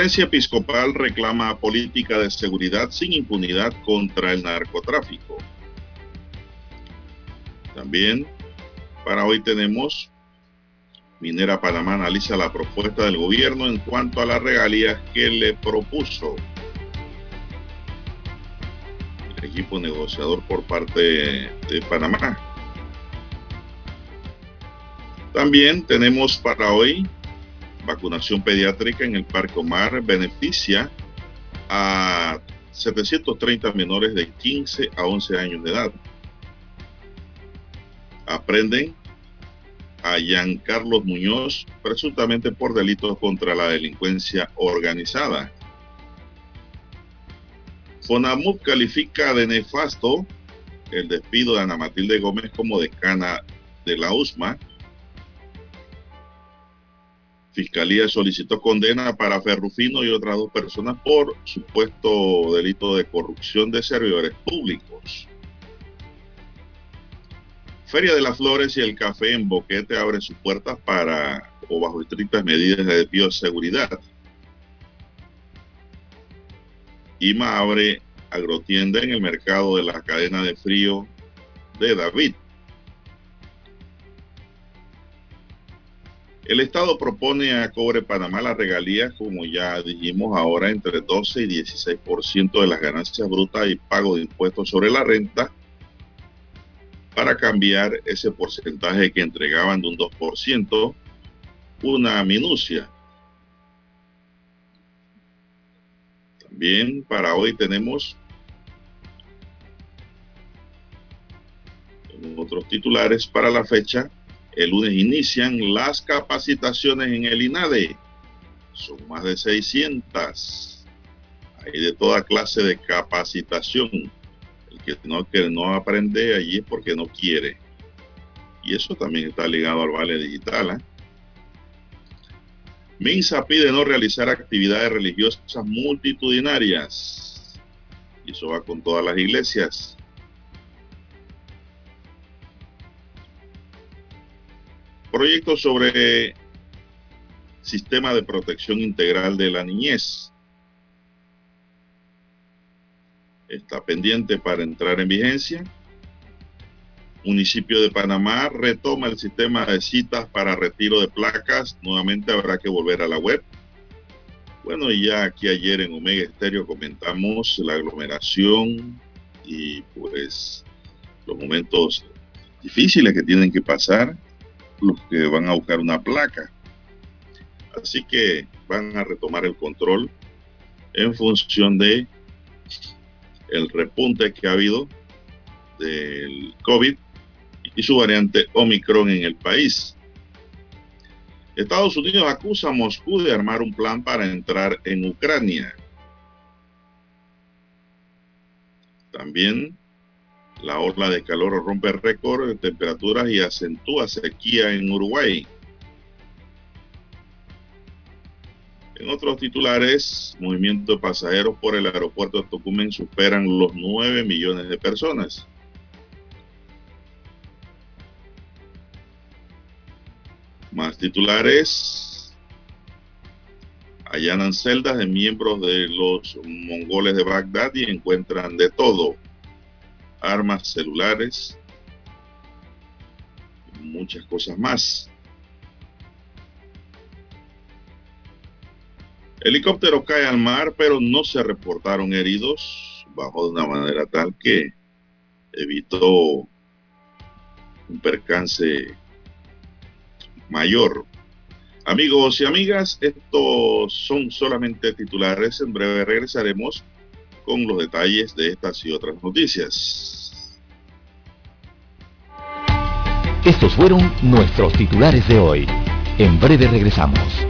Conferencia Episcopal reclama política de seguridad sin impunidad contra el narcotráfico. También para hoy tenemos Minera Panamá analiza la propuesta del gobierno en cuanto a las regalías que le propuso el equipo negociador por parte de Panamá. También tenemos para hoy vacunación pediátrica en el Parque Omar beneficia a 730 menores de 15 a 11 años de edad. Aprenden a Carlos Muñoz presuntamente por delitos contra la delincuencia organizada. FONAMUB califica de nefasto el despido de Ana Matilde Gómez como decana de la USMA Fiscalía solicitó condena para Ferrufino y otras dos personas por supuesto delito de corrupción de servidores públicos. Feria de las Flores y el Café en Boquete abren sus puertas para o bajo estrictas medidas de bioseguridad. IMA abre agrotienda en el mercado de la cadena de frío de David. El Estado propone a Cobre Panamá las regalías, como ya dijimos ahora, entre 12 y 16% de las ganancias brutas y pago de impuestos sobre la renta para cambiar ese porcentaje que entregaban de un 2%, una minucia. También para hoy tenemos otros titulares para la fecha el lunes inician las capacitaciones en el INADE. Son más de 600. Hay de toda clase de capacitación. El que no, que no aprende allí es porque no quiere. Y eso también está ligado al Vale Digital. ¿eh? MINSA pide no realizar actividades religiosas multitudinarias. Y eso va con todas las iglesias. Proyecto sobre sistema de protección integral de la niñez. Está pendiente para entrar en vigencia. Municipio de Panamá retoma el sistema de citas para retiro de placas. Nuevamente habrá que volver a la web. Bueno, y ya aquí ayer en Omega Estéreo comentamos la aglomeración y pues los momentos difíciles que tienen que pasar los que van a buscar una placa. Así que van a retomar el control en función de el repunte que ha habido del COVID y su variante Omicron en el país. Estados Unidos acusa a Moscú de armar un plan para entrar en Ucrania. También la ola de calor rompe récord de temperaturas y acentúa sequía en Uruguay. En otros titulares, movimiento de pasajeros por el aeropuerto de Tocumen superan los 9 millones de personas. Más titulares. Allanan celdas de miembros de los mongoles de Bagdad y encuentran de todo. Armas celulares. Muchas cosas más. Helicóptero cae al mar, pero no se reportaron heridos. Bajó de una manera tal que evitó un percance mayor. Amigos y amigas, estos son solamente titulares. En breve regresaremos con los detalles de estas y otras noticias. Estos fueron nuestros titulares de hoy. En breve regresamos.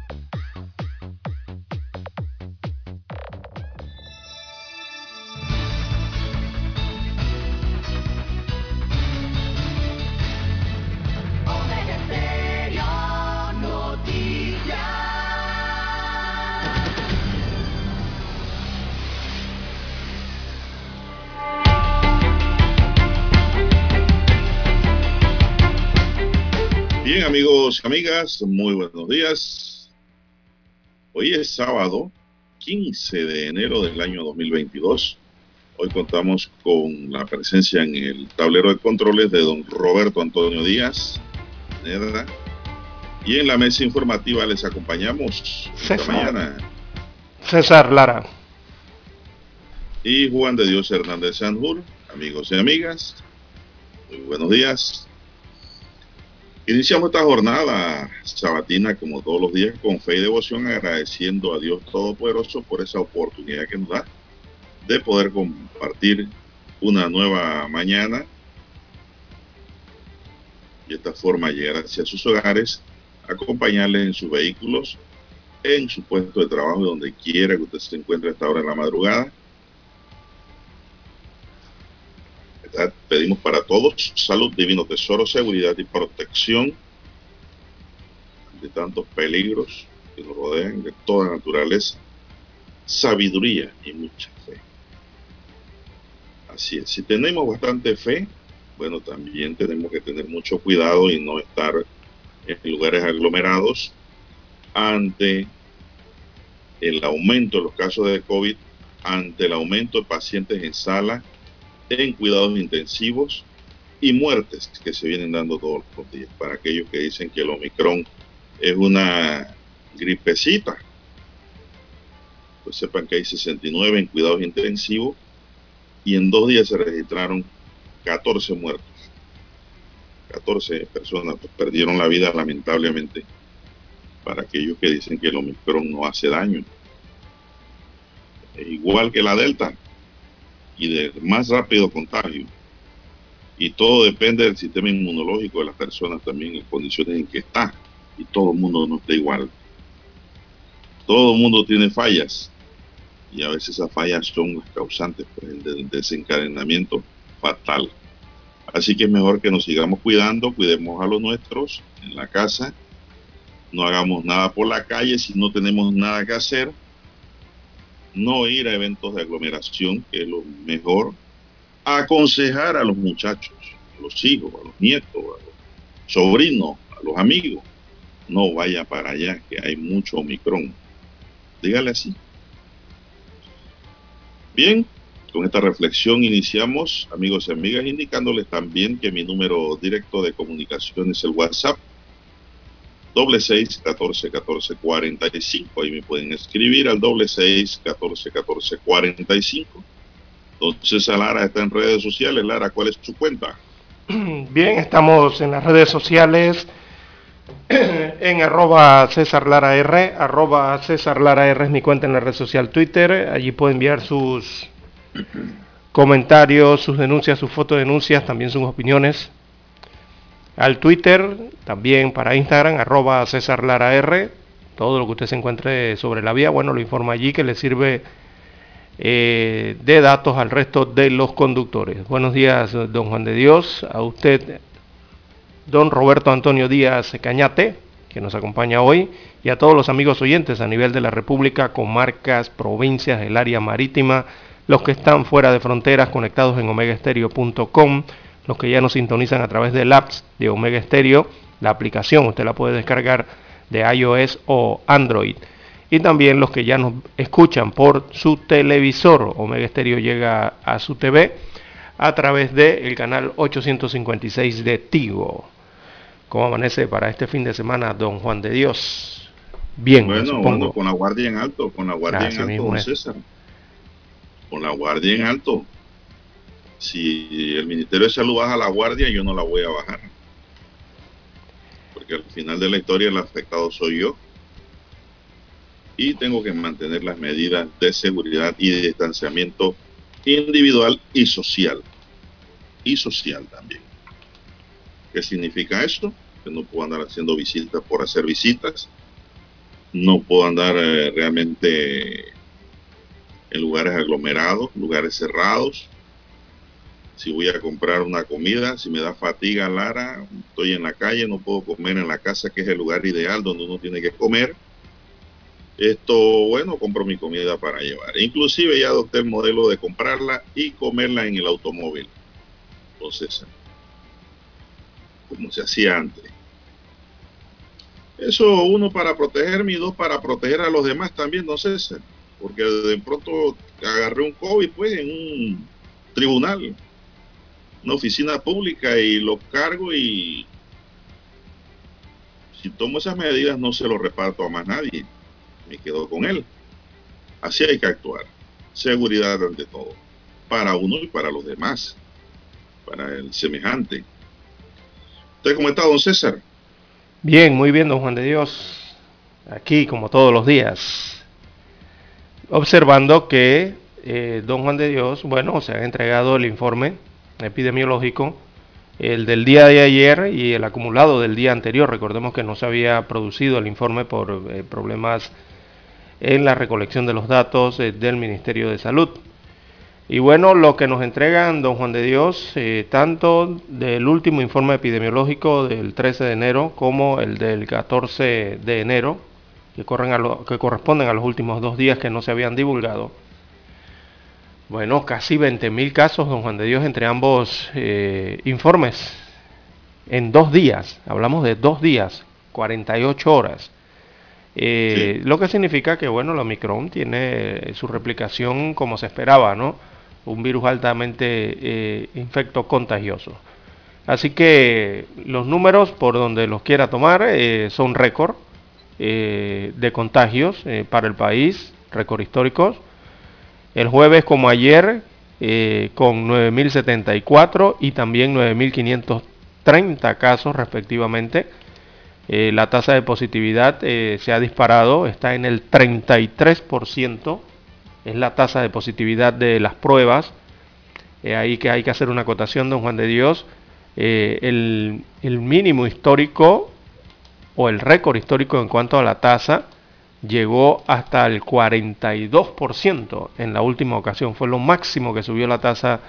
Bien, amigos y amigas, muy buenos días. Hoy es sábado 15 de enero del año 2022. Hoy contamos con la presencia en el tablero de controles de don Roberto Antonio Díaz. Y en la mesa informativa les acompañamos esta César. mañana. César Lara. Y Juan de Dios Hernández Sanjur, amigos y amigas, muy buenos días. Iniciamos esta jornada sabatina como todos los días con fe y devoción agradeciendo a Dios Todopoderoso por esa oportunidad que nos da de poder compartir una nueva mañana y de esta forma llegar hacia sus hogares, acompañarles en sus vehículos, en su puesto de trabajo, donde quiera que usted se encuentre a esta hora en la madrugada. ¿Verdad? Pedimos para todos salud, divino tesoro, seguridad y protección de tantos peligros que nos rodean de toda naturaleza, sabiduría y mucha fe. Así es, si tenemos bastante fe, bueno, también tenemos que tener mucho cuidado y no estar en lugares aglomerados ante el aumento de los casos de COVID, ante el aumento de pacientes en sala, en cuidados intensivos y muertes que se vienen dando todos los días. Para aquellos que dicen que el Omicron es una gripecita, pues sepan que hay 69 en cuidados intensivos y en dos días se registraron 14 muertos. 14 personas perdieron la vida lamentablemente para aquellos que dicen que el Omicron no hace daño. E igual que la Delta y de más rápido contagio. Y todo depende del sistema inmunológico de las personas también, en condiciones en que está. Y todo el mundo no está igual. Todo el mundo tiene fallas. Y a veces esas fallas son las causantes pues, del desencadenamiento fatal. Así que es mejor que nos sigamos cuidando, cuidemos a los nuestros en la casa, no hagamos nada por la calle si no tenemos nada que hacer no ir a eventos de aglomeración, que es lo mejor, aconsejar a los muchachos, a los hijos, a los nietos, a los sobrinos, a los amigos, no vaya para allá, que hay mucho Omicron. Dígale así. Bien, con esta reflexión iniciamos, amigos y amigas, indicándoles también que mi número directo de comunicación es el WhatsApp doble seis catorce catorce cuarenta y cinco. Ahí me pueden escribir al doble seis catorce catorce cuarenta y cinco. Entonces, Lara está en redes sociales. Lara, ¿cuál es su cuenta? Bien, estamos en las redes sociales en arroba César Lara R, arroba César Lara R es mi cuenta en la red social Twitter. Allí puede enviar sus comentarios, sus denuncias, sus fotodenuncias, también sus opiniones. Al Twitter, también para Instagram, arroba César Lara R. Todo lo que usted se encuentre sobre la vía, bueno, lo informa allí que le sirve eh, de datos al resto de los conductores. Buenos días, don Juan de Dios. A usted, don Roberto Antonio Díaz Cañate, que nos acompaña hoy, y a todos los amigos oyentes a nivel de la República, comarcas, provincias, el área marítima, los que están fuera de fronteras conectados en omegaestereo.com, los que ya nos sintonizan a través del apps de Omega Stereo, la aplicación usted la puede descargar de iOS o Android. Y también los que ya nos escuchan por su televisor, Omega Stereo llega a su TV a través del canal 856 de Tigo. ¿Cómo amanece para este fin de semana, don Juan de Dios? Bien, bueno, con la guardia en alto, con la guardia en alto, don César. Con la guardia en alto. Si el Ministerio de Salud baja la guardia, yo no la voy a bajar. Porque al final de la historia el afectado soy yo. Y tengo que mantener las medidas de seguridad y de distanciamiento individual y social. Y social también. ¿Qué significa esto? Que no puedo andar haciendo visitas por hacer visitas. No puedo andar eh, realmente en lugares aglomerados, lugares cerrados. Si voy a comprar una comida, si me da fatiga, Lara, estoy en la calle, no puedo comer en la casa, que es el lugar ideal donde uno tiene que comer. Esto, bueno, compro mi comida para llevar. Inclusive ya adopté el modelo de comprarla y comerla en el automóvil. Entonces, como se hacía antes. Eso uno para protegerme y dos para proteger a los demás también, no sé, porque de pronto agarré un COVID pues en un tribunal, una oficina pública y lo cargo y si tomo esas medidas no se lo reparto a más nadie, me quedo con él. Así hay que actuar. Seguridad ante todo, para uno y para los demás, para el semejante. ¿Usted cómo está, don César? Bien, muy bien, don Juan de Dios. Aquí, como todos los días. Observando que eh, don Juan de Dios, bueno, se ha entregado el informe epidemiológico, el del día de ayer y el acumulado del día anterior. Recordemos que no se había producido el informe por eh, problemas en la recolección de los datos eh, del Ministerio de Salud. Y bueno, lo que nos entregan, don Juan de Dios, eh, tanto del último informe epidemiológico del 13 de enero como el del 14 de enero, que, corren a que corresponden a los últimos dos días que no se habían divulgado. Bueno, casi 20.000 casos, don Juan de Dios, entre ambos eh, informes en dos días. Hablamos de dos días, 48 horas. Eh, lo que significa que, bueno, la Omicron tiene su replicación como se esperaba, ¿no? un virus altamente eh, infecto contagioso. Así que los números, por donde los quiera tomar, eh, son récord eh, de contagios para el país, récord históricos. El jueves, como ayer, con 9.074 y también 9.530 casos respectivamente. la tasa de positividad se ha disparado, está en el 33% es la tasa de positividad de las pruebas. Eh, ahí que hay que hacer una acotación, don Juan de Dios. Eh, el, mínimo histórico o el récord histórico en cuanto a la tasa llegó hasta el 42% en la última ocasión. Fue lo máximo que subió la tasa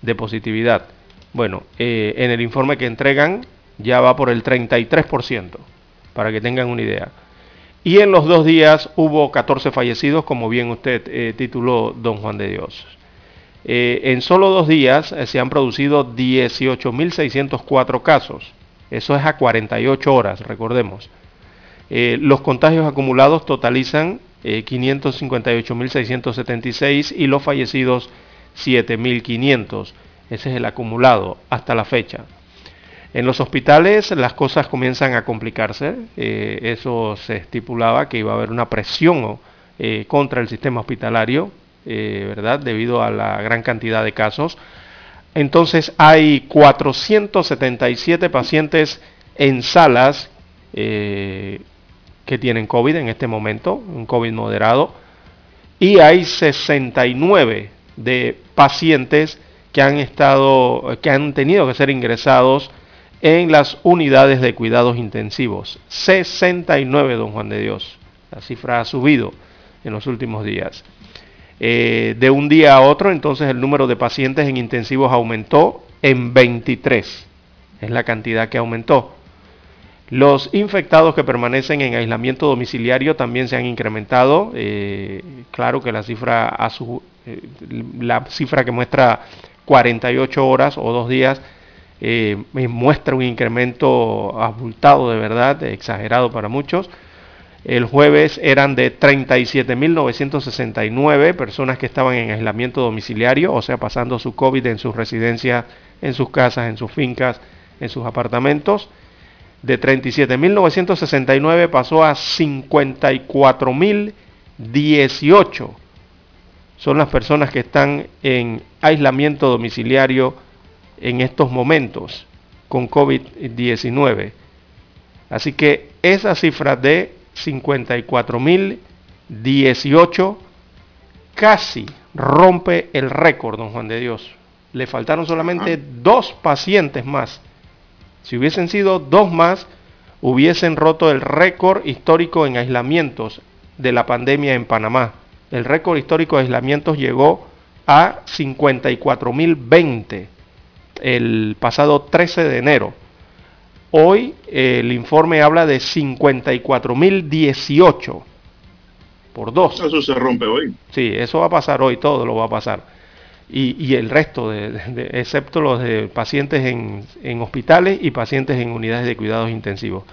de positividad. Bueno, eh, en el informe que entregan ya va por el 33%, para que tengan una idea. Y en los dos días hubo 14 fallecidos, como bien usted eh, tituló, don Juan de Dios. Eh, en solo dos días se han producido 18.604 casos. Eso es a 48 horas, recordemos. Los contagios acumulados totalizan 558.676 y los fallecidos 7.500. Ese es el acumulado hasta la fecha. En los hospitales las cosas comienzan a complicarse. Eh, eso se estipulaba que iba a haber una presión eh, contra el sistema hospitalario, eh, ¿verdad? Debido a la gran cantidad de casos. Entonces hay 477 pacientes en salas que tienen COVID en este momento, un COVID moderado, y hay 69 de pacientes que han estado, que han tenido que ser ingresados en las unidades de cuidados intensivos. 69, don Juan de Dios. La cifra ha subido en los últimos días. Eh, de un día a otro, entonces el número de pacientes en intensivos aumentó en 23. Es la cantidad que aumentó. Los infectados que permanecen en aislamiento domiciliario también se han incrementado. Eh, claro que la cifra, a su, eh, la cifra que muestra 48 horas o dos días eh, muestra un incremento abultado de verdad, exagerado para muchos. El jueves eran de 37.969 personas que estaban en aislamiento domiciliario, o sea, pasando su COVID en sus residencias, en sus casas, en sus fincas, en sus apartamentos. De 37.969 pasó a 54.018. Son las personas que están en aislamiento domiciliario en estos momentos con COVID-19. Así que esa cifra de 54.018 casi rompe el récord, don Juan de Dios. Le faltaron solamente dos pacientes más. Si hubiesen sido dos más, hubiesen roto el récord histórico en aislamientos de la pandemia en Panamá. El récord histórico de aislamientos llegó a 54.020 el pasado 13 de enero. Hoy el informe habla de 54.018 por dos. Eso se rompe hoy. Sí, eso va a pasar hoy, todo lo va a pasar. Y, el resto, de, excepto los de pacientes en, en, hospitales y pacientes en unidades de cuidados intensivos.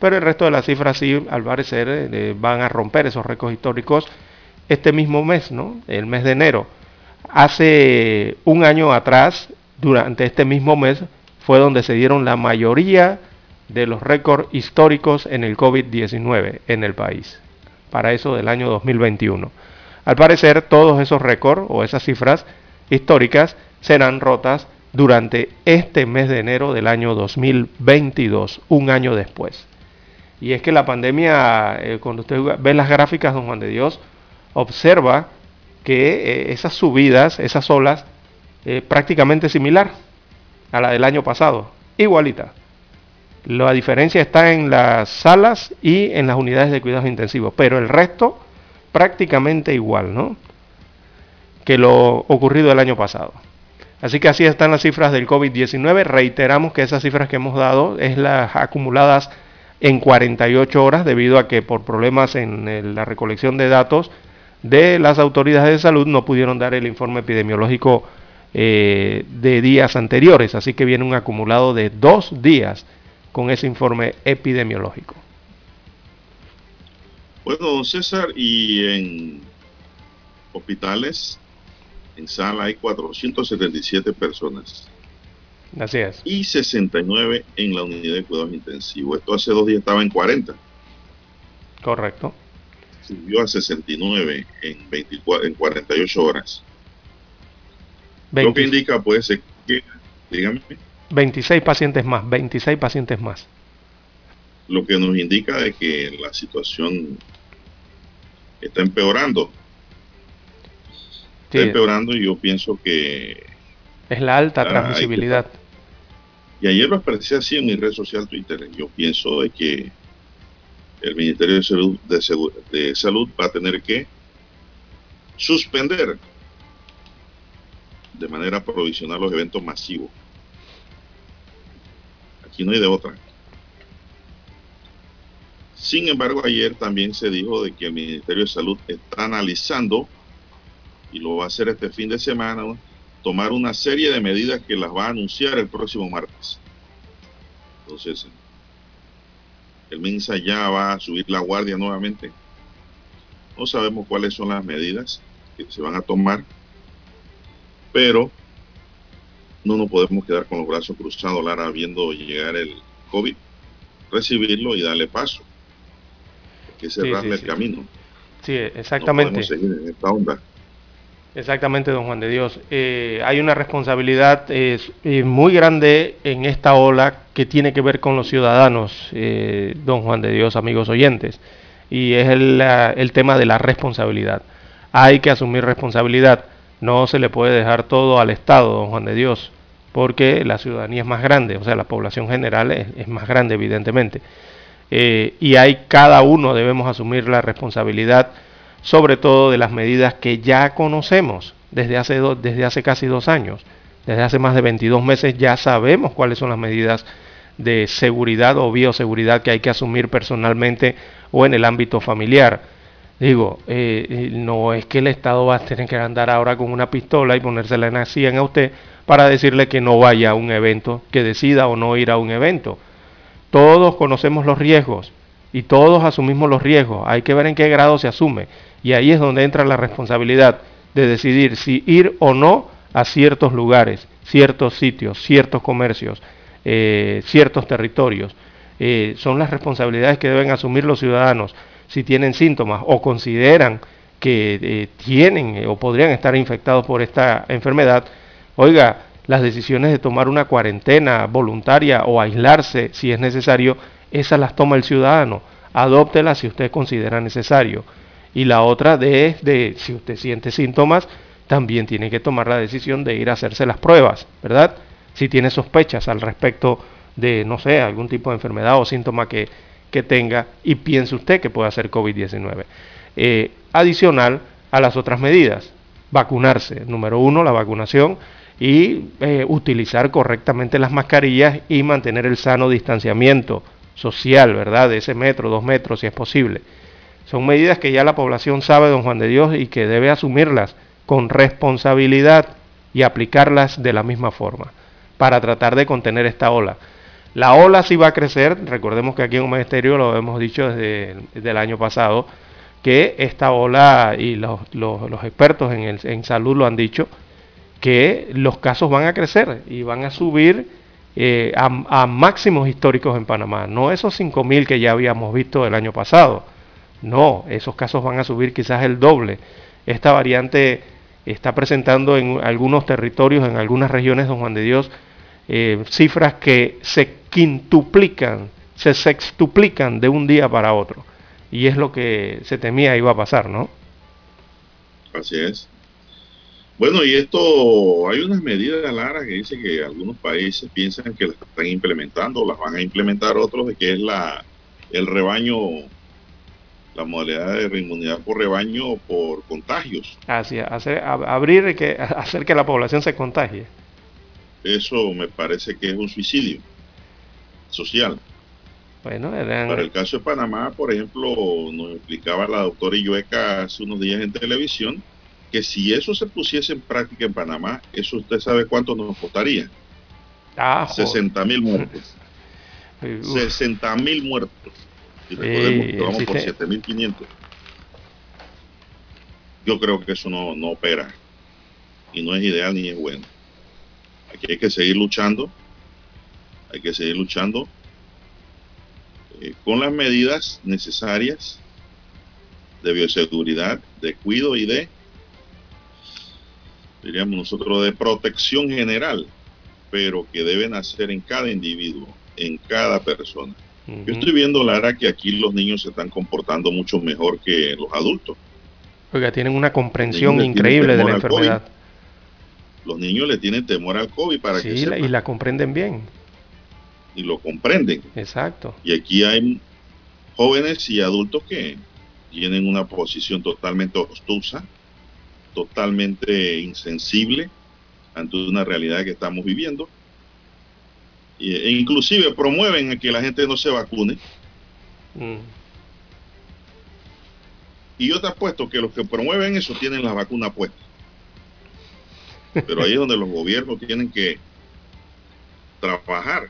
Pero el resto de las cifras sí, al parecer, eh, van a romper esos récords históricos este mismo mes, ¿no? El mes de enero. Hace un año atrás, durante este mismo mes fue donde se dieron la mayoría de los récords históricos en el COVID-19 en el país, para eso del año 2021. Al parecer, todos esos récords o esas cifras históricas serán rotas durante este mes de enero del año 2022, un año después. Y es que la pandemia, eh, cuando usted ve las gráficas, don Juan de Dios, observa que eh, esas subidas, esas olas, eh, prácticamente similar a la del año pasado, igualita. La diferencia está en las salas y en las unidades de cuidados intensivos, pero el resto prácticamente igual, ¿no? Que lo ocurrido el año pasado. Así que así están las cifras del COVID-19. Reiteramos que esas cifras que hemos dado es las acumuladas en 48 horas debido a que por problemas en la recolección de datos de las autoridades de salud no pudieron dar el informe epidemiológico eh, de días anteriores, así que viene un acumulado de dos días con ese informe epidemiológico. Bueno, don César, y en hospitales, en sala hay 477 personas. Gracias. Y 69 en la unidad de cuidados intensivos. Esto hace dos días estaba en 40. Correcto. Subió a 69 en, 24, en 48 horas. Lo que indica puede ser que, dígame. 26 pacientes más, 26 pacientes más. Lo que nos indica de que la situación está empeorando. Está empeorando y yo pienso que... Es la alta transmisibilidad. Y ayer lo expresé así en mi red social Twitter. Yo pienso de que el Ministerio de Salud, de Salud va a tener que suspender de manera provisional los eventos masivos. Aquí no hay de otra. Sin embargo, ayer también se dijo de que el Ministerio de Salud está analizando, y lo va a hacer este fin de semana, tomar una serie de medidas que las va a anunciar el próximo martes. Entonces, el MINSA ya va a subir la guardia nuevamente. No sabemos cuáles son las medidas que se van a tomar, pero no nos podemos quedar con los brazos cruzados, Lara, viendo llegar el COVID, recibirlo y darle paso. que cerrarle el camino. Sí, exactamente. seguir en esta onda. Exactamente, don Juan de Dios. Eh, hay una responsabilidad eh, muy grande en esta ola que tiene que ver con los ciudadanos, eh, don Juan de Dios, amigos oyentes, y es el, tema de la responsabilidad. Hay que asumir responsabilidad, no se le puede dejar todo al Estado, don Juan de Dios, porque la ciudadanía es más grande, o sea, la población general es, es más grande, evidentemente. y hay cada uno debemos asumir la responsabilidad sobre todo de las medidas que ya conocemos desde hace, desde hace casi dos años. Desde hace más de 22 meses ya sabemos cuáles son las medidas de seguridad o bioseguridad que hay que asumir personalmente o en el ámbito familiar. Digo, eh, eh, no es que el Estado va a tener que andar ahora con una pistola y ponérsela en la sien a usted para decirle que no vaya a un evento, que decida o no ir a un evento. Todos conocemos los riesgos y todos asumimos los riesgos. Hay que ver en qué grado se asume. Y ahí es donde entra la responsabilidad de decidir si ir o no a ciertos lugares, ciertos sitios, ciertos comercios, eh, ciertos territorios. Eh, son las responsabilidades que deben asumir los ciudadanos si tienen síntomas o consideran que eh, tienen o podrían estar infectados por esta enfermedad. Oiga, las decisiones de tomar una cuarentena voluntaria o aislarse si es necesario, esas las toma el ciudadano. Adóptelas si usted considera necesario. Y la otra de, de si usted siente síntomas, también tiene que tomar la decisión de ir a hacerse las pruebas, ¿verdad? Si tiene sospechas al respecto de, no sé, algún tipo de enfermedad o síntoma que, que tenga y piense usted que puede ser COVID-19. Eh, adicional a las otras medidas, vacunarse. Número uno, la vacunación y eh, utilizar correctamente las mascarillas y mantener el sano distanciamiento social, ¿verdad? De ese metro, dos metros, si es posible. Son medidas que ya la población sabe, don Juan de Dios, y que debe asumirlas con responsabilidad y aplicarlas de la misma forma para tratar de contener esta ola. La ola sí va a crecer, recordemos que aquí en un ministerio lo hemos dicho desde, el año pasado, que esta ola, y los, expertos en, el, en, salud lo han dicho, que los casos van a crecer y van a subir eh, a, a, máximos históricos en Panamá, no esos 5.000 que ya habíamos visto el año pasado no, esos casos van a subir quizás el doble. Esta variante está presentando en algunos territorios, en algunas regiones, don Juan de Dios, eh, cifras que se quintuplican, se sextuplican de un día para otro. Y es lo que se temía iba a pasar, ¿no? Así es. Bueno, y esto, hay unas medidas, Lara, que dice que algunos países piensan que las están implementando, las van a implementar otros, de que es la, el rebaño la modalidad de inmunidad por rebaño o por contagios. Así, hacer, abrir que hacer que la población se contagie. Eso me parece que es un suicidio social. Bueno, Para el caso de Panamá, por ejemplo, nos explicaba la doctora Illueca hace unos días en televisión que si eso se pusiese en práctica en Panamá, eso usted sabe cuánto nos costaría. Ah, 60 mil muertos. 60 mil muertos. Y recordemos que vamos por 7.500. Yo creo que eso no, no opera. Y no es ideal ni es bueno. Aquí hay que seguir luchando. Hay que seguir luchando eh, con las medidas necesarias de bioseguridad, de cuido y de, diríamos nosotros, de protección general, pero que deben hacer en cada individuo, en cada persona. Yo estoy viendo, Lara, que aquí los niños se están comportando mucho mejor que los adultos. Oiga, tienen una comprensión increíble de la enfermedad. Los niños le tienen temor al COVID para que sepan. y la comprenden bien. Y lo comprenden. Exacto. Y aquí hay jóvenes y adultos que tienen una posición totalmente obtusa, totalmente insensible ante una realidad que estamos viviendo e inclusive promueven que la gente no se vacune. Mm. Y yo te apuesto que los que promueven eso tienen la vacuna puesta. Pero ahí es donde los gobiernos tienen que trabajar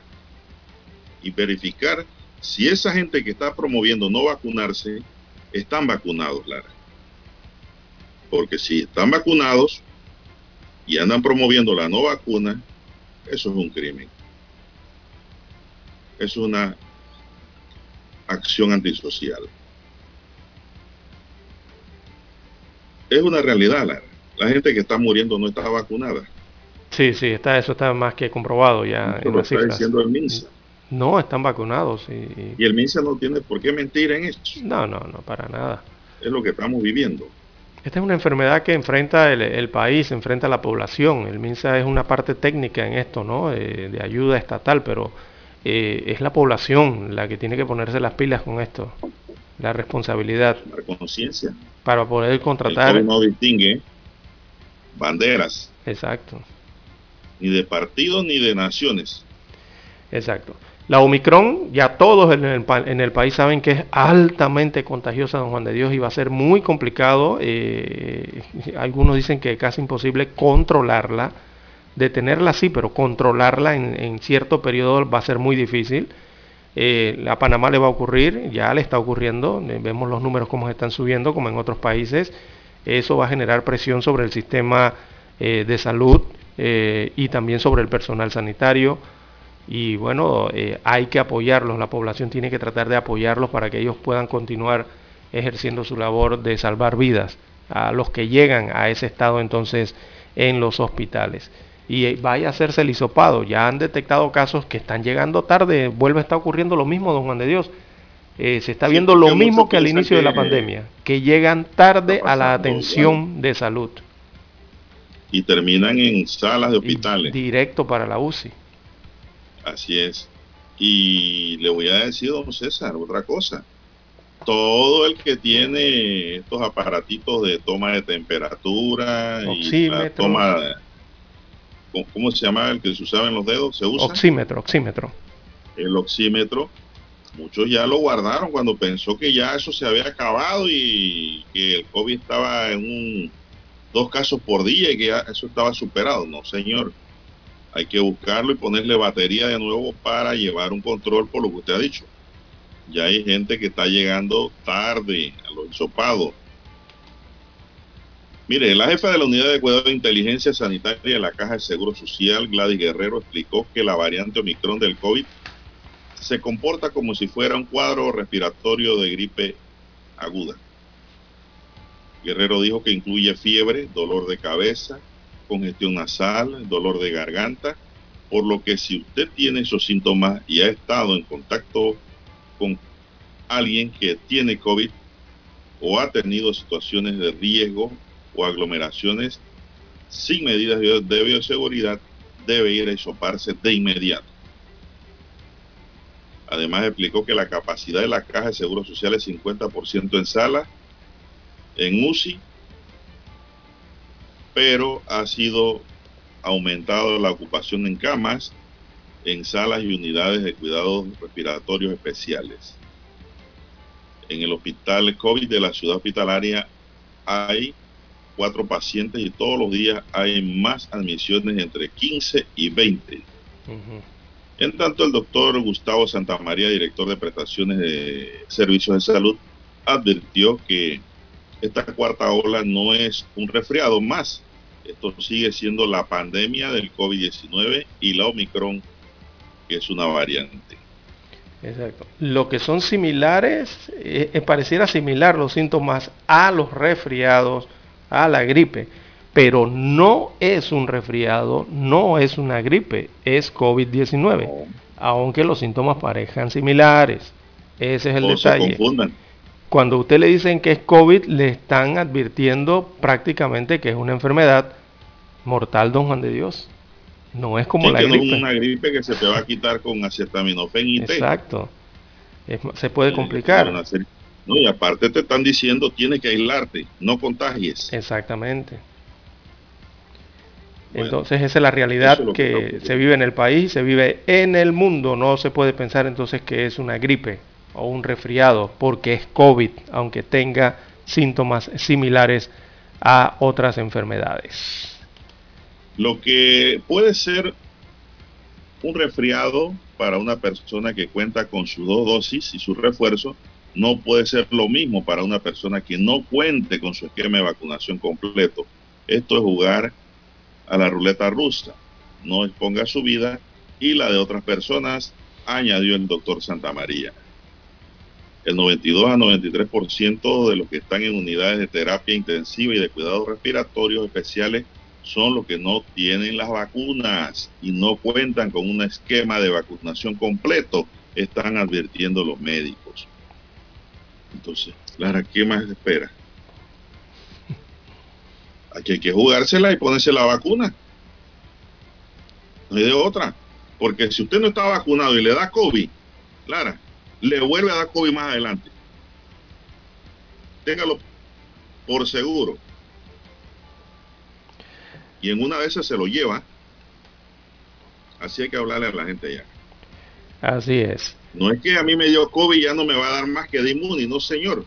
y verificar si esa gente que está promoviendo no vacunarse están vacunados, Lara. Porque si están vacunados y andan promoviendo la no vacuna, eso es un crimen. Es una acción antisocial. Es una realidad, Lara. La gente que está muriendo no está vacunada. Sí, sí, está, eso está más que comprobado ya en las está diciendo el MINSA. No, están vacunados. Y, y el MINSA no tiene por qué mentir en eso. No, no, no, para nada. Es lo que estamos viviendo. Esta es una enfermedad que enfrenta el, país, enfrenta la población. El MINSA es una parte técnica en esto, ¿no? De, ayuda estatal, pero eh, es la población la que tiene que ponerse las pilas con esto. La responsabilidad. La conciencia. Para poder contratar. El no distingue banderas. Exacto. Ni de partidos ni de naciones. Exacto. La Omicron, ya todos en el, país saben que es altamente contagiosa, don Juan de Dios, y va a ser muy complicado. Eh, algunos dicen que es casi imposible controlarla, detenerla sí, pero controlarla en, cierto periodo va a ser muy difícil. Eh, a Panamá le va a ocurrir, ya le está ocurriendo, eh, vemos los números como están subiendo, como en otros países. Eso va a generar presión sobre el sistema de salud y también sobre el personal sanitario y bueno, eh, hay que apoyarlos, la población tiene que tratar de apoyarlos para que ellos puedan continuar ejerciendo su labor de salvar vidas a los que llegan a ese estado entonces en los hospitales. Y vaya a hacerse el hisopado, ya han detectado casos que están llegando tarde, vuelve a estar ocurriendo lo mismo, don Juan de Dios. Eh, se está viendo lo mismo que al inicio de la pandemia, que llegan tarde a la atención de salud. Y terminan en salas de hospitales. directo para la UCI. Así es. Y le voy a decir, don César, otra cosa. Todo el que tiene estos aparatitos de toma de temperatura y la toma, ¿cómo se llama el que se usaba en los dedos? ¿Se usa? Oxímetro, oxímetro. El oxímetro, muchos ya lo guardaron cuando pensó que ya eso se había acabado y que el COVID estaba en un dos casos por día y que ya eso estaba superado. No, señor hay que buscarlo y ponerle batería de nuevo para llevar un control por lo que usted ha dicho. Ya hay gente que está llegando tarde a los hisopados. Mire, la jefa de la Unidad de Cuidado de Inteligencia Sanitaria de la Caja de Seguro Social, Gladys Guerrero, explicó que la variante Omicron del COVID se comporta como si fuera un cuadro respiratorio de gripe aguda. Guerrero dijo que incluye fiebre, dolor de cabeza, congestión nasal, dolor de garganta, por lo que si usted tiene esos síntomas y ha estado en contacto con alguien que tiene COVID o ha tenido situaciones de riesgo o aglomeraciones sin medidas de bioseguridad, debe ir a isoparse de inmediato. Además explicó que la capacidad de la caja de seguro social es 50% en sala, en UCI pero ha sido aumentado la ocupación en camas, en salas y unidades de cuidados respiratorios especiales. En el hospital COVID de la ciudad hospitalaria hay cuatro pacientes y todos los días hay más admisiones entre 15 y 20. En tanto, el doctor Gustavo Santamaría, director de prestaciones de servicios de salud, advirtió que esta cuarta ola no es un resfriado más, esto sigue siendo la pandemia del COVID-19 y la Omicron, que es una variante. Exacto. Lo que son similares, eh, eh, pareciera similar los síntomas a los resfriados, a la gripe, pero no es un resfriado, no es una gripe, es COVID-19, aunque los síntomas parejan similares. Ese es el detalle. Cuando usted le dicen que es COVID, le están advirtiendo prácticamente que es una enfermedad mortal, don Juan de Dios. No es como la gripe. No es una gripe que se te va a quitar con acetaminofén y Exacto. se puede complicar. No, y aparte te están diciendo tienes que aislarte, no contagies. Exactamente. entonces esa es la realidad que, se vive en el país, se vive en el mundo. No se puede pensar entonces que es una gripe o un resfriado porque es COVID, aunque tenga síntomas similares a otras enfermedades. Lo que puede ser un resfriado para una persona que cuenta con sus dos dosis y su refuerzo no puede ser lo mismo para una persona que no cuente con su esquema de vacunación completo. Esto es jugar a la ruleta rusa. No exponga su vida y la de otras personas, añadió el doctor Santa María. El 92 a 93% de los que están en unidades de terapia intensiva y de cuidados respiratorios especiales son los que no tienen las vacunas y no cuentan con un esquema de vacunación completo, están advirtiendo los médicos. Entonces, Lara, ¿qué más espera? Aquí hay que jugársela y ponerse la vacuna. No hay de otra. Porque si usted no está vacunado y le da COVID, Lara, le vuelve a dar COVID más adelante. Téngalo por seguro y en una vez se lo lleva. Así hay que hablarle a la gente ya. Así es. No es que a mí me dio COVID y ya no me va a dar más que de inmune, no señor.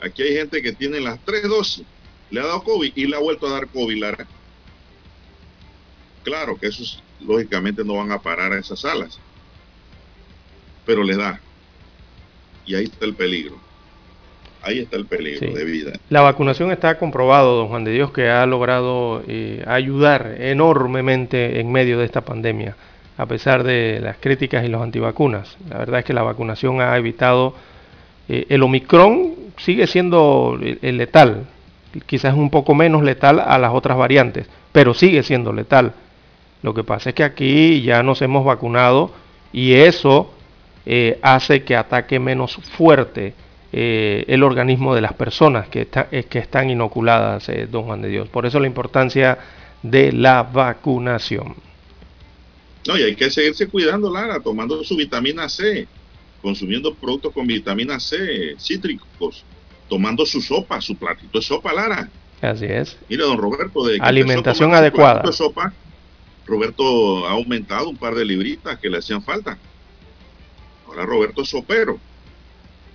Aquí hay gente que tiene las tres dosis, le ha dado COVID y le ha vuelto a dar COVID, Lara. Claro que esos lógicamente no van a parar a esas alas, pero le da. Y ahí está el peligro ahí está el peligro de vida. La vacunación está comprobado, don Juan de Dios, que ha logrado eh, ayudar enormemente en medio de esta pandemia, a pesar de las críticas y los antivacunas. La verdad es que la vacunación ha evitado, eh, el Omicron sigue siendo el letal, quizás un poco menos letal a las otras variantes, pero sigue siendo letal. Lo que pasa es que aquí ya nos hemos vacunado y eso eh, hace que ataque menos fuerte eh, el organismo de las personas que, eh, que están inoculadas, eh, don Juan de Dios. Por eso la importancia de la vacunación. No, y hay que seguirse cuidando, Lara, tomando su vitamina C, consumiendo productos con vitamina C, cítricos, tomando su sopa, su platito de sopa, Lara. Así es. Mira, don Roberto, de alimentación adecuada. De sopa, Roberto ha aumentado un par de libritas que le hacían falta. Ahora Roberto es sopero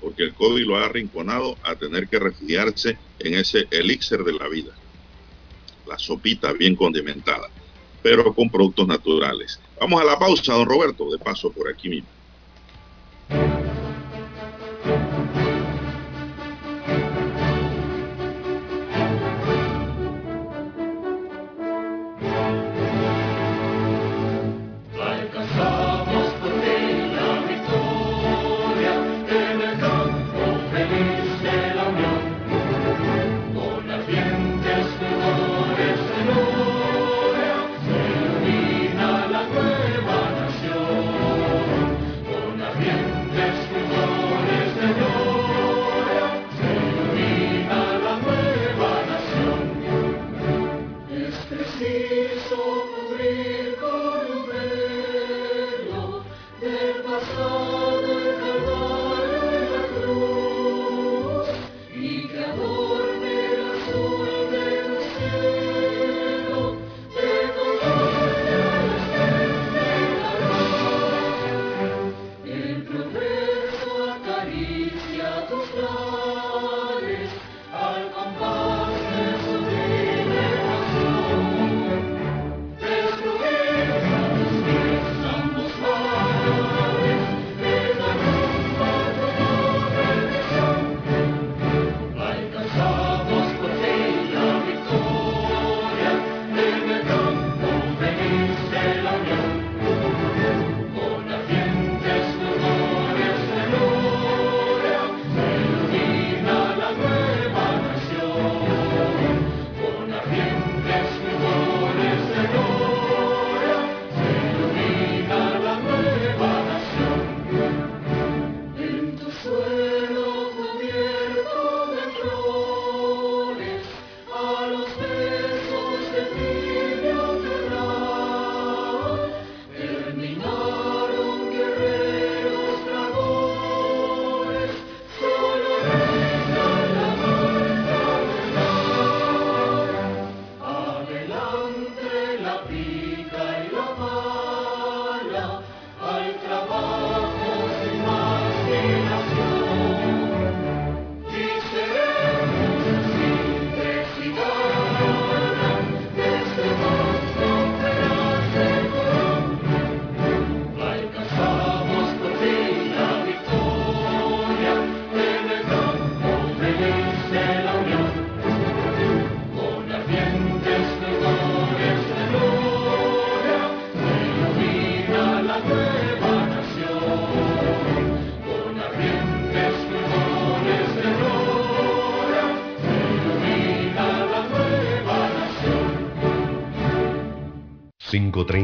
porque el COVID lo ha arrinconado a tener que refugiarse en ese elixir de la vida, la sopita bien condimentada, pero con productos naturales. Vamos a la pausa, don Roberto, de paso por aquí mismo.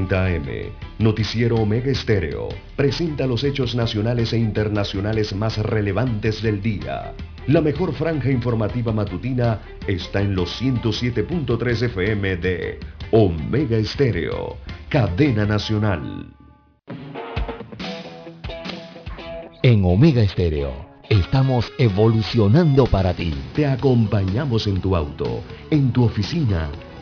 5.30 AM, Noticiero Omega Estéreo, presenta los hechos nacionales e internacionales más relevantes del día. La mejor franja informativa matutina está en los 107.3 FM de Omega Estéreo, cadena nacional. En Omega Estéreo estamos evolucionando para ti. Te acompañamos en tu auto, en tu oficina,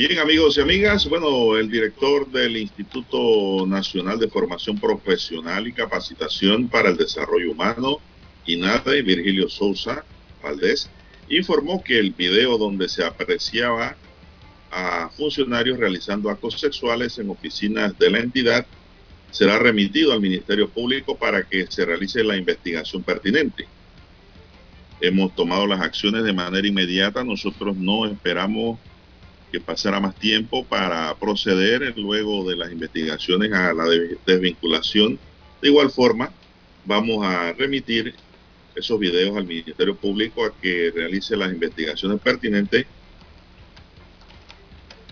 Bien, amigos y amigas, bueno, el director del Instituto Nacional de Formación Profesional y Capacitación para el Desarrollo Humano, INADE, Virgilio Sousa Valdés, informó que el video donde se apreciaba a funcionarios realizando actos sexuales en oficinas de la entidad será remitido al Ministerio Público para que se realice la investigación pertinente. Hemos tomado las acciones de manera inmediata, nosotros no esperamos que pasara más tiempo para proceder luego de las investigaciones a la desvinculación. De igual forma, vamos a remitir esos videos al Ministerio Público a que realice las investigaciones pertinentes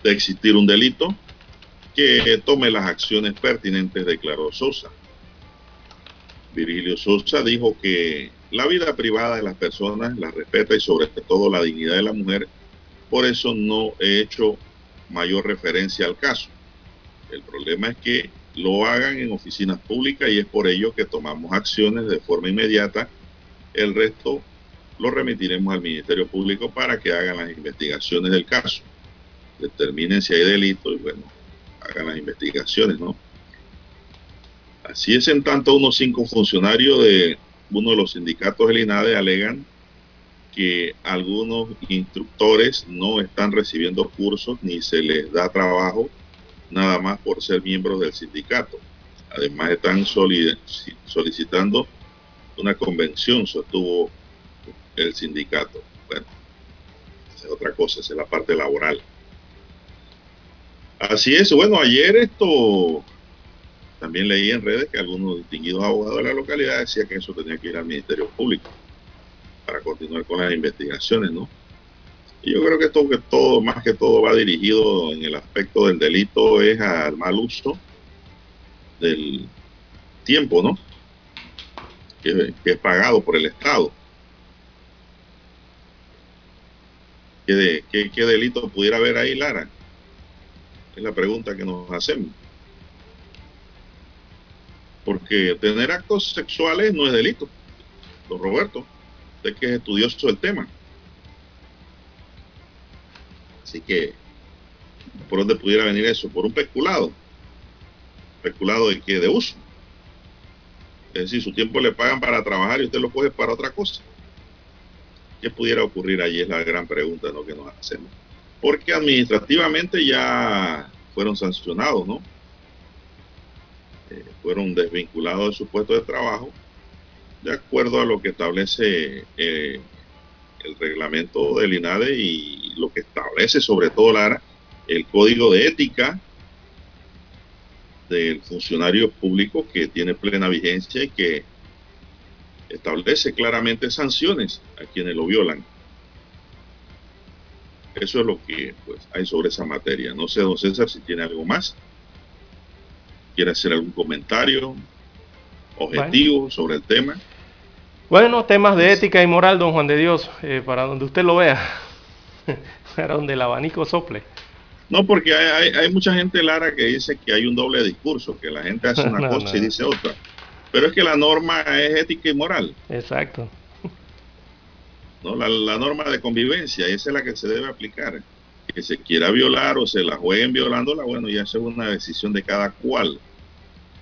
de existir un delito, que tome las acciones pertinentes, declaró Sosa. Virgilio Sosa dijo que la vida privada de las personas la respeta y sobre todo la dignidad de la mujer por eso no he hecho mayor referencia al caso. El problema es que lo hagan en oficinas públicas y es por ello que tomamos acciones de forma inmediata. El resto lo remitiremos al Ministerio Público para que hagan las investigaciones del caso. Determinen si hay delito y bueno, hagan las investigaciones, ¿no? Así es, en tanto unos cinco funcionarios de uno de los sindicatos del INADE alegan que algunos instructores no están recibiendo cursos ni se les da trabajo nada más por ser miembros del sindicato. Además están solicitando una convención, sostuvo el sindicato. Bueno, es otra cosa, es la parte laboral. Así es, bueno, ayer esto también leí en redes que algunos distinguidos abogados de la localidad decían que eso tenía que ir al Ministerio Público para continuar con las investigaciones, ¿no? Y yo creo que esto que todo, más que todo, va dirigido en el aspecto del delito es al mal uso del tiempo, ¿no? Que, es pagado por el Estado. ¿Qué, ¿Qué delito pudiera haber ahí, Lara? Es la pregunta que nos hacemos. Porque tener actos sexuales no es delito, don Roberto usted que es estudioso del tema. Así que, ¿por dónde pudiera venir eso? Por un peculado. ¿Peculado de qué? De uso. Es decir, su tiempo le pagan para trabajar y usted lo coge para otra cosa. ¿Qué pudiera ocurrir allí? Es la gran pregunta ¿no? que nos hacemos. Porque administrativamente ya fueron sancionados, ¿no? Eh, fueron desvinculados de su puesto de trabajo de acuerdo a lo que establece eh, el reglamento del INADE y lo que establece sobre todo Lara, el código de ética del funcionario público que tiene plena vigencia y que establece claramente sanciones a quienes lo violan. Eso es lo que pues, hay sobre esa materia. No sé, don César, si tiene algo más. ¿Quiere hacer algún comentario objetivo sobre el tema? Bueno, temas de ética y moral, don Juan de Dios, eh, para donde usted lo vea, para donde el abanico sople. No, porque hay, mucha gente, Lara, que dice que hay un doble discurso, que la gente hace una cosa y dice otra. Pero es que la norma es ética y moral. Exacto. ¿no? La, la, norma de convivencia, esa es la que se debe aplicar. Que se quiera violar o se la jueguen violándola, bueno, ya es una decisión de cada cual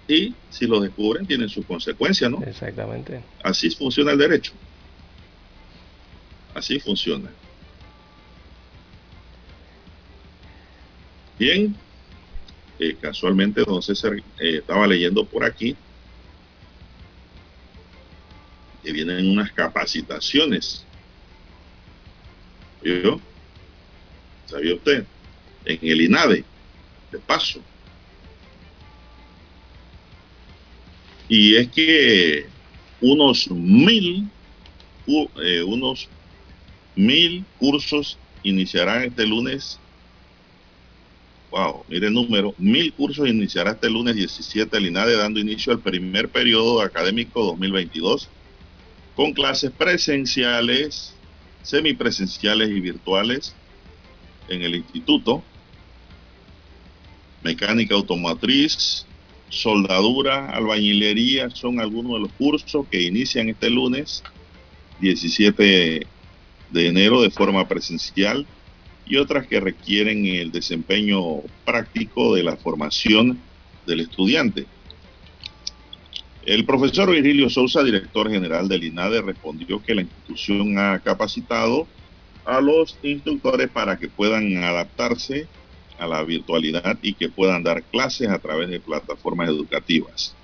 y si lo descubren tienen sus consecuencias, ¿no? Exactamente. Así funciona el derecho. Así funciona. Bien, eh, casualmente don César eh, estaba leyendo por aquí que vienen unas capacitaciones. ¿Yo? ¿Sabía usted? En el INADE, de paso. Y es que unos mil, eh, unos mil cursos iniciarán este lunes. Wow, mire el número. Mil cursos iniciará este lunes 17 el INADE dando inicio al primer periodo académico 2022 con clases presenciales, semipresenciales y virtuales en el instituto. Mecánica automotriz, soldadura, albañilería son algunos de los cursos que inician este lunes 17 de enero de forma presencial y otras que requieren el desempeño práctico de la formación del estudiante. El profesor Virgilio Sousa, director general del INADE, respondió que la institución ha capacitado a los instructores para que puedan adaptarse a la virtualidad y que puedan dar clases a través de plataformas educativas.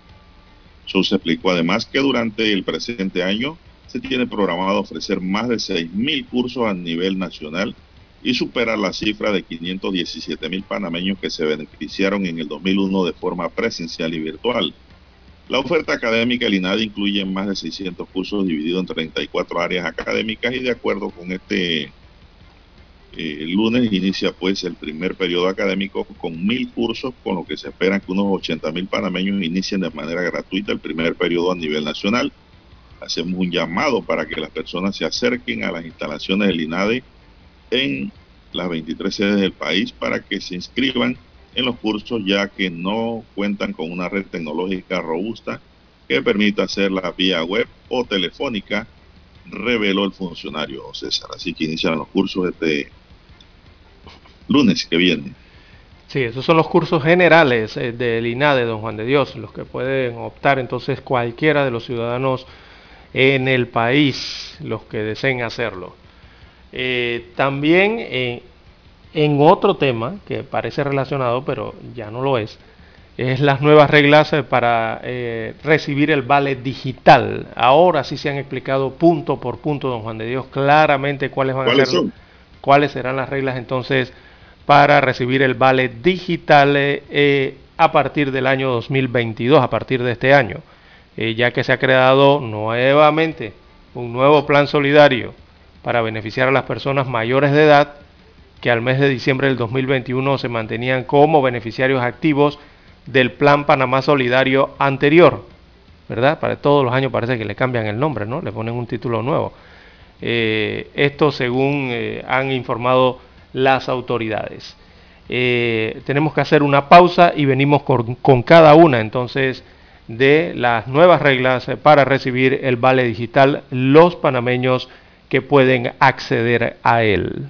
Sousa explicó además que durante el presente año se tiene programado ofrecer más de 6.000 cursos a nivel nacional y superar la cifra de 517.000 panameños que se beneficiaron en el 2001 de forma presencial y virtual. La oferta académica del INADE incluye más de 600 cursos divididos en 34 áreas académicas y de acuerdo con este el lunes inicia pues el primer periodo académico con mil cursos, con lo que se espera que unos 80 mil panameños inicien de manera gratuita el primer periodo a nivel nacional. Hacemos un llamado para que las personas se acerquen a las instalaciones del INADE en las 23 sedes del país para que se inscriban en los cursos ya que no cuentan con una red tecnológica robusta que permita hacerla vía web o telefónica, reveló el funcionario César. Así que inician los cursos este lunes que viene. Sí, esos son los cursos generales eh, del INADE, don Juan de Dios, los que pueden optar entonces cualquiera de los ciudadanos en el país, los que deseen hacerlo. Eh, también eh, en otro tema que parece relacionado, pero ya no lo es, es las nuevas reglas para recibir el vale digital. Ahora sí se han explicado punto por punto, don Juan de Dios, claramente cuáles van a ser, cuáles serán las reglas entonces para recibir el vale digital eh, a partir del año 2022, a partir de este año, eh, ya que se ha creado nuevamente un nuevo plan solidario para beneficiar a las personas mayores de edad que al mes de diciembre del 2021 se mantenían como beneficiarios activos del plan Panamá Solidario anterior, ¿verdad? Para todos los años parece que le cambian el nombre, ¿no? Le ponen un título nuevo. Eh, esto según han informado las autoridades. Eh, tenemos que hacer una pausa y venimos con, con, cada una entonces de las nuevas reglas para recibir el vale digital los panameños que pueden acceder a él.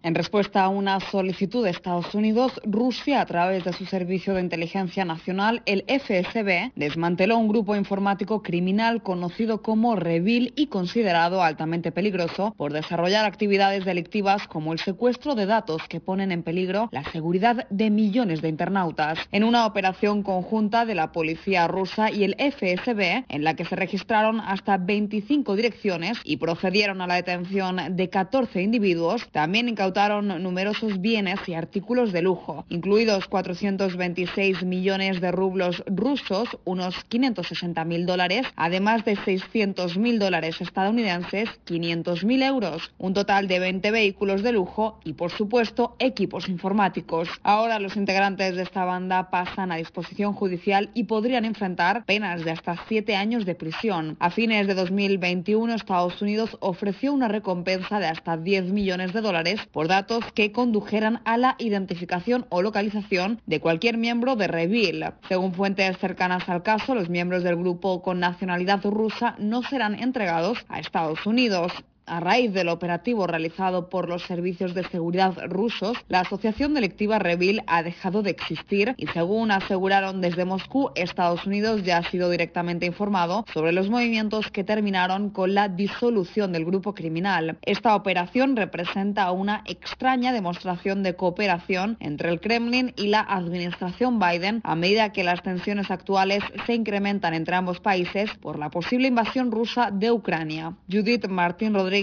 En respuesta a una solicitud de Estados Unidos, Rusia, a través de su Servicio de Inteligencia Nacional, el FSB, desmanteló un grupo informático criminal conocido como Revil y considerado altamente peligroso por desarrollar actividades delictivas como el secuestro de datos que ponen en peligro la seguridad de millones de internautas. En una operación conjunta de la policía rusa y el FSB, en la que se registraron hasta 25 direcciones y procedieron a la detención de 14 individuos, también incautaron incautaron numerosos bienes y artículos de lujo, incluidos 426 millones de rublos rusos, unos 560 mil dólares, además de 600 mil dólares estadounidenses, 500 mil euros, un total de 20 vehículos de lujo y, por supuesto, equipos informáticos. Ahora los integrantes de esta banda pasan a disposición judicial y podrían enfrentar penas de hasta siete años de prisión. A fines de 2021, Estados Unidos ofreció una recompensa de hasta 10 millones de dólares por datos que condujeran a la identificación o localización de cualquier miembro de Revil. Según fuentes cercanas al caso, los miembros del grupo con nacionalidad rusa no serán entregados a Estados Unidos. A raíz del operativo realizado por los servicios de seguridad rusos, la asociación delictiva Revil ha dejado de existir y según aseguraron desde Moscú, Estados Unidos ya ha sido directamente informado sobre los movimientos que terminaron con la disolución del grupo criminal. Esta operación representa una extraña demostración de cooperación entre el Kremlin y la administración Biden a medida que las tensiones actuales se incrementan entre ambos países por la posible invasión rusa de Ucrania. Judith Martín Rodríguez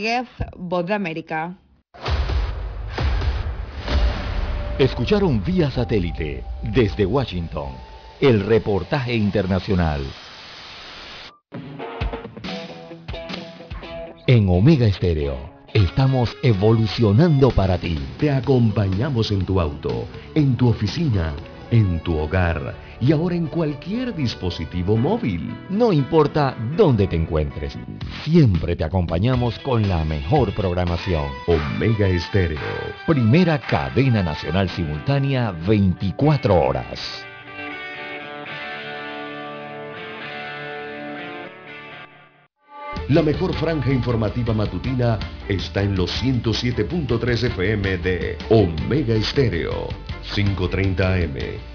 Voz de América. Escucharon vía satélite desde Washington el reportaje internacional. En Omega Estéreo estamos evolucionando para ti. Te acompañamos en tu auto, en tu oficina, en tu hogar y ahora en cualquier dispositivo móvil. No importa dónde te encuentres, siempre te acompañamos con la mejor programación. Omega Estéreo. Primera cadena nacional simultánea 24 horas. La mejor franja informativa matutina está en los 107.3 FM de Omega Estéreo, 530 AM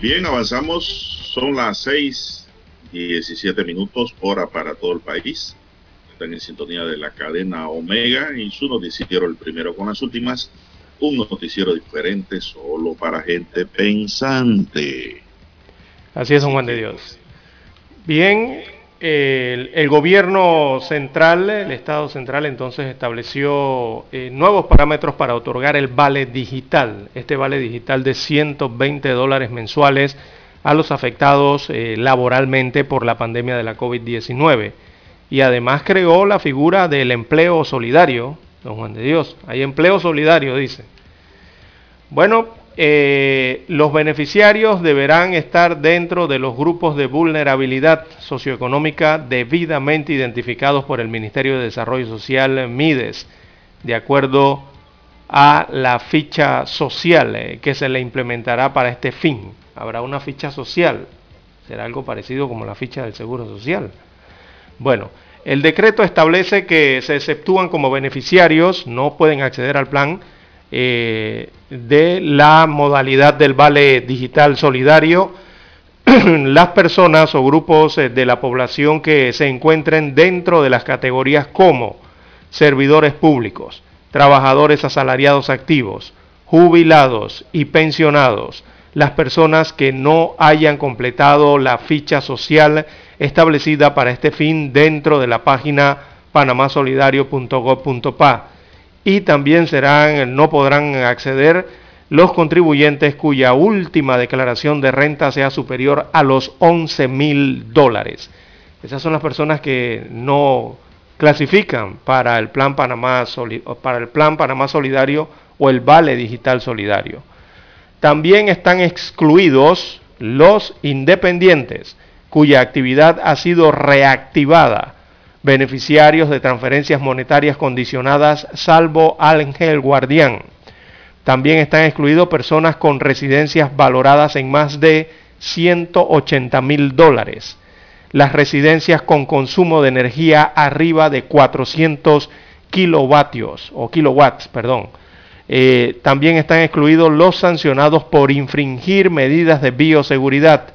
Bien, avanzamos. Son las 6 y 17 minutos, hora para todo el país. Están en sintonía de la cadena Omega y su noticiero, el primero con las últimas. Un noticiero diferente solo para gente pensante. Así es, don Juan de Dios. Bien, el, gobierno central, el Estado central, entonces estableció eh, nuevos parámetros para otorgar el vale digital, este vale digital de 120 dólares mensuales a los afectados eh, laboralmente por la pandemia de la COVID-19. Y además creó la figura del empleo solidario, don Juan de Dios. Hay empleo solidario, dice. Bueno, eh, los beneficiarios deberán estar dentro de los grupos de vulnerabilidad socioeconómica debidamente identificados por el Ministerio de Desarrollo Social MIDES, de acuerdo a la ficha social eh, que se le implementará para este fin. Habrá una ficha social, será algo parecido como la ficha del Seguro Social. Bueno, el decreto establece que se exceptúan como beneficiarios, no pueden acceder al plan, eh, de la modalidad del vale digital solidario. Las personas o grupos eh, de la población que se encuentren dentro de las categorías como servidores públicos, trabajadores asalariados activos, jubilados y pensionados, las personas que no hayan completado la ficha social establecida para este fin dentro de la página panamasolidario.gov.pa y también serán, no podrán acceder los contribuyentes cuya última declaración de renta sea superior a los 11 mil dólares. Esas son las personas que no clasifican para el plan Panamá, para el plan Panamá Solidario o el Vale Digital Solidario. También están excluidos los independientes cuya actividad ha sido reactivada beneficiarios de transferencias monetarias condicionadas, salvo Ángel Guardián. También están excluidos personas con residencias valoradas en más de 180 mil dólares. Las residencias con consumo de energía arriba de 400 kilovatios o kilowatts, perdón. Eh, también están excluidos los sancionados por infringir medidas de bioseguridad,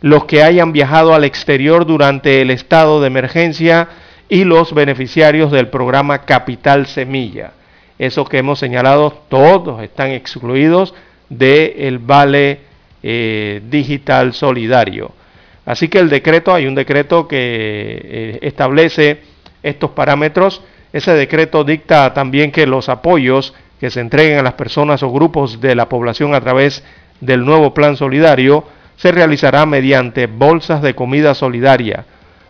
los que hayan viajado al exterior durante el estado de emergencia y los beneficiarios del programa Capital Semilla. Esos que hemos señalado, todos están excluidos del vale eh, digital solidario. Así que el decreto, hay un decreto que eh, establece estos parámetros. Ese decreto dicta también que los apoyos que se entreguen a las personas o grupos de la población a través del nuevo plan solidario se realizará mediante bolsas de comida solidaria,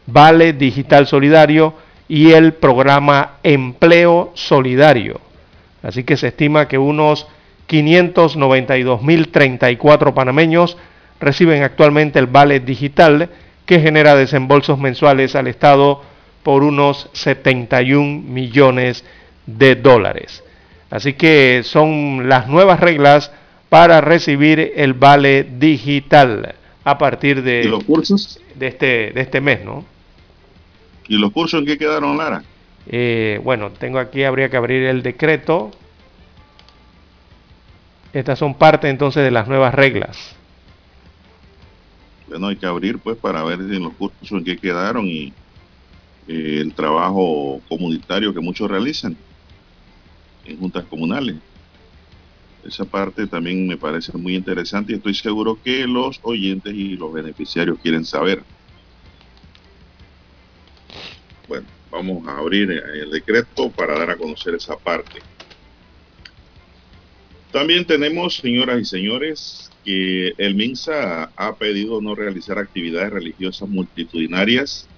vale digital solidario y el programa empleo solidario. Así que se estima que unos 592.034 panameños reciben actualmente el vale digital que genera desembolsos mensuales al Estado por unos 71 millones de dólares. Así que son las nuevas reglas para recibir el vale digital a partir de, los cursos? de, este, de este mes, ¿no? ¿Y los cursos en qué quedaron, Lara? Eh, bueno, tengo aquí, habría que abrir el decreto. Estas son parte entonces de las nuevas reglas. Bueno, hay que abrir pues para ver en los cursos en qué quedaron y eh, el trabajo comunitario que muchos realizan en juntas comunales. Esa parte también me parece muy interesante y estoy seguro que los oyentes y los beneficiarios quieren saber. Bueno, vamos a abrir el decreto para dar a conocer esa parte. También tenemos, señoras y señores, que el MINSA ha pedido no realizar actividades religiosas multitudinarias.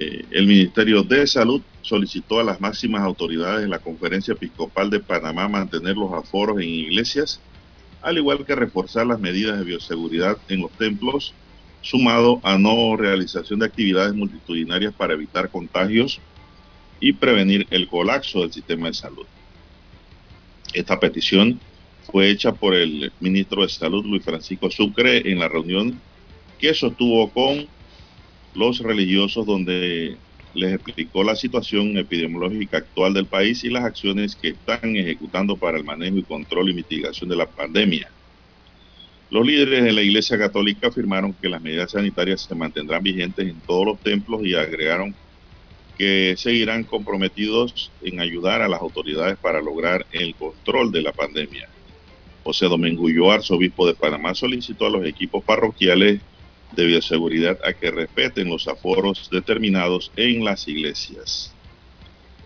Eh, el Ministerio de Salud solicitó a las máximas autoridades de la Conferencia Episcopal de Panamá mantener los aforos en iglesias, al igual que reforzar las medidas de bioseguridad en los templos, sumado a no realización de actividades multitudinarias para evitar contagios y prevenir el colapso del sistema de salud. Esta petición fue hecha por el ministro de Salud, Luis Francisco Sucre, en la reunión que sostuvo con los religiosos donde les explicó la situación epidemiológica actual del país y las acciones que están ejecutando para el manejo y control y mitigación de la pandemia. Los líderes de la Iglesia Católica afirmaron que las medidas sanitarias se mantendrán vigentes en todos los templos y agregaron que seguirán comprometidos en ayudar a las autoridades para lograr el control de la pandemia. José Domingo Ulloa, arzobispo de Panamá, solicitó a los equipos parroquiales de bioseguridad a que respeten los aforos determinados en las iglesias.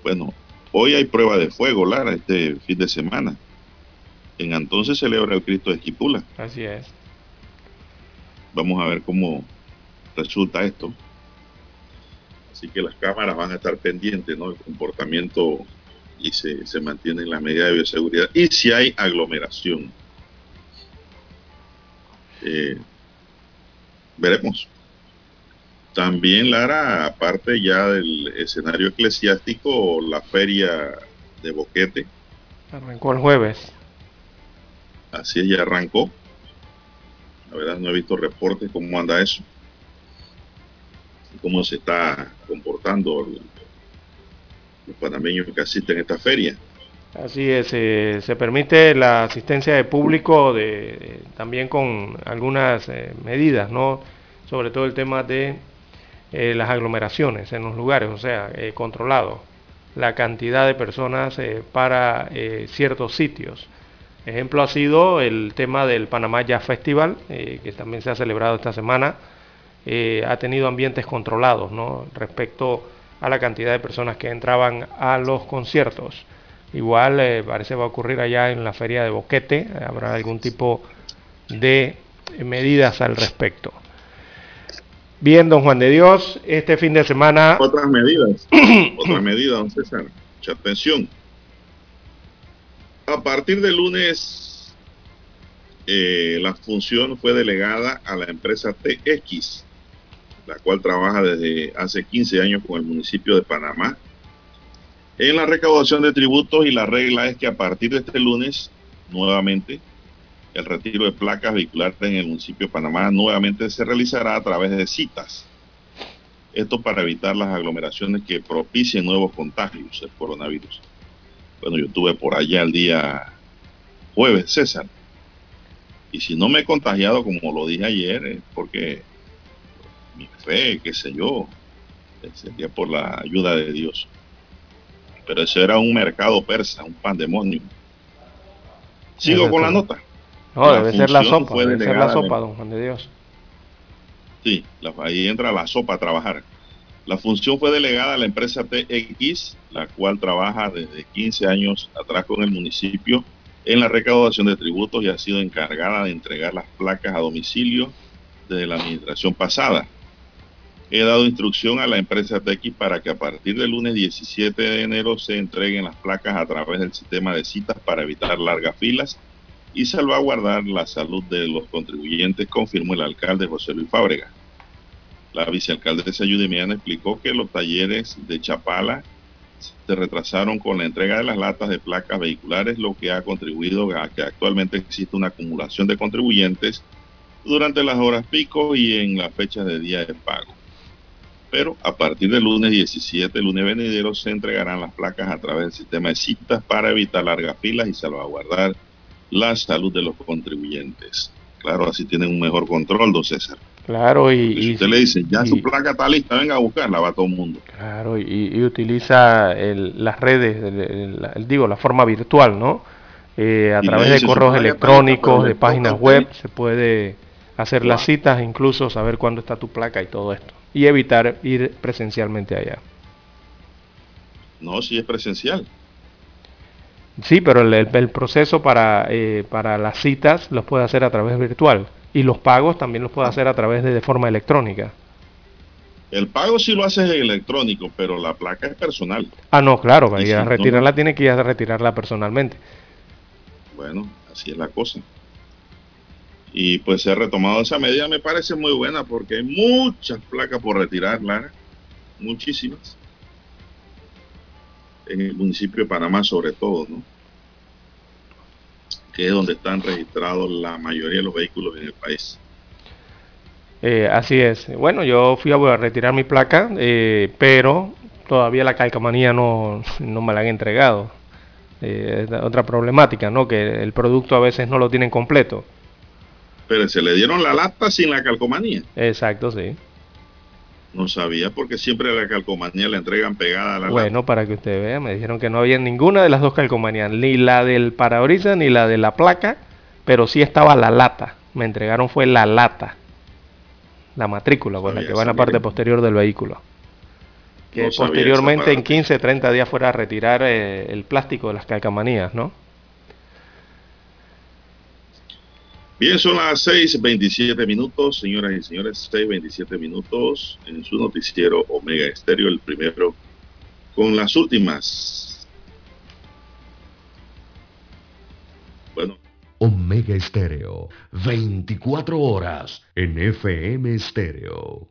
Bueno, hoy hay prueba de fuego, Lara, este fin de semana. En entonces celebra el Cristo de Esquipula. Así es. Vamos a ver cómo resulta esto. Así que las cámaras van a estar pendientes, ¿no? El comportamiento y se, se mantienen las medidas de bioseguridad. Y si hay aglomeración. Eh, veremos. También, Lara, aparte ya del escenario eclesiástico, la feria de Boquete. Arrancó el jueves. Así es, ya arrancó. La verdad no he visto reportes cómo anda eso. Cómo se está comportando los panameños que asisten a esta feria. Así es, eh, se permite la asistencia de público de, también con algunas eh, medidas, ¿no? Sobre todo el tema de eh, las aglomeraciones en los lugares, o sea, controlado la cantidad de personas para ciertos sitios. Ejemplo ha sido el tema del Panamá Jazz Festival, que también se ha celebrado esta semana. ha tenido ambientes controlados, ¿no? Respecto a la cantidad de personas que entraban a los conciertos. Igual eh, parece va a ocurrir allá en la feria de Boquete, habrá algún tipo de medidas al respecto. Bien, don Juan de Dios, este fin de semana... Otras medidas, otras medidas, don César, mucha atención. A partir del lunes, eh, la función fue delegada a la empresa TX, la cual trabaja desde hace 15 años con el municipio de Panamá en la recaudación de tributos y la regla es que a partir de este lunes, nuevamente, el retiro de placas vehiculares en el municipio de Panamá nuevamente se realizará a través de citas. Esto para evitar las aglomeraciones que propicien nuevos contagios del coronavirus. Bueno, yo estuve por allá el día jueves, César. Y si no me he contagiado, como lo dije ayer, es porque mi fe, qué sé yo, sería por la ayuda de Dios. Pero ese era un mercado persa, un pandemonio. Sigo con la nota. No, debe ser la sopa, debe ser la sopa, don Juan de Dios. Sí, ahí entra la sopa a trabajar. La función fue delegada a la empresa TX, la cual trabaja desde 15 años atrás con el municipio en la recaudación de tributos y ha sido encargada de entregar las placas a domicilio desde la administración pasada. He dado instrucción a la empresa TX para que a partir del lunes 17 de enero se entreguen las placas a través del sistema de citas para evitar largas filas y salvaguardar la salud de los contribuyentes, confirmó el alcalde José Luis Fábrega. La vicealcaldesa Yudimiana explicó que los talleres de Chapala se retrasaron con la entrega de las latas de placas vehiculares, lo que ha contribuido a que actualmente existe una acumulación de contribuyentes durante las horas pico y en la fecha de día de pago pero a partir del lunes 17, lunes venidero, se entregarán las placas a través del sistema de citas para evitar largas filas y salvaguardar la salud de los contribuyentes. Claro, así tienen un mejor control, don César. Claro, y... Si usted le dice, ya su placa está lista, venga a buscarla, va todo el mundo. Claro, y, utiliza las redes, digo, la forma virtual, ¿no? Eh, a través de correos electrónicos, de páginas web, se puede hacer las citas, incluso saber cuándo está tu placa y todo esto y evitar ir presencialmente allá. No, si es presencial. Sí, pero el, proceso para, eh, para las citas los puede hacer a través virtual y los pagos también los puede hacer a través de, de forma electrónica. El pago sí lo haces electrónico, pero la placa es personal. Ah, no, claro, para ir a retirarla tiene que ir a retirarla personalmente. Bueno, así es la cosa y pues se ha retomado esa medida me parece muy buena porque hay muchas placas por retirar, Lara, muchísimas, en el municipio de Panamá sobre todo, ¿no? Que es donde están registrados la mayoría de los vehículos en el país. Eh, así es. Bueno, yo fui a retirar mi placa, eh, pero todavía la calcamanía no, no me la han entregado. Eh, otra problemática, ¿no? Que el producto a veces no lo tienen completo. Pero se le dieron la lata sin la calcomanía. Exacto, sí. No sabía porque siempre la calcomanía la entregan pegada a la Bueno, para que usted vea, me dijeron que no había ninguna de las dos calcomanías, ni la del parabrisas ni la de la placa, pero sí estaba la lata. Me entregaron fue la lata, la matrícula, con la que va en la parte posterior del vehículo. Que posteriormente en 15, 30 días fuera a retirar eh, el plástico de las calcomanías, ¿no? Bien, son las 6.27 minutos, señoras y señores, 6.27 minutos en su noticiero Omega Estéreo, el primero con las últimas. Bueno. Omega Estéreo, 24 horas en FM Estéreo.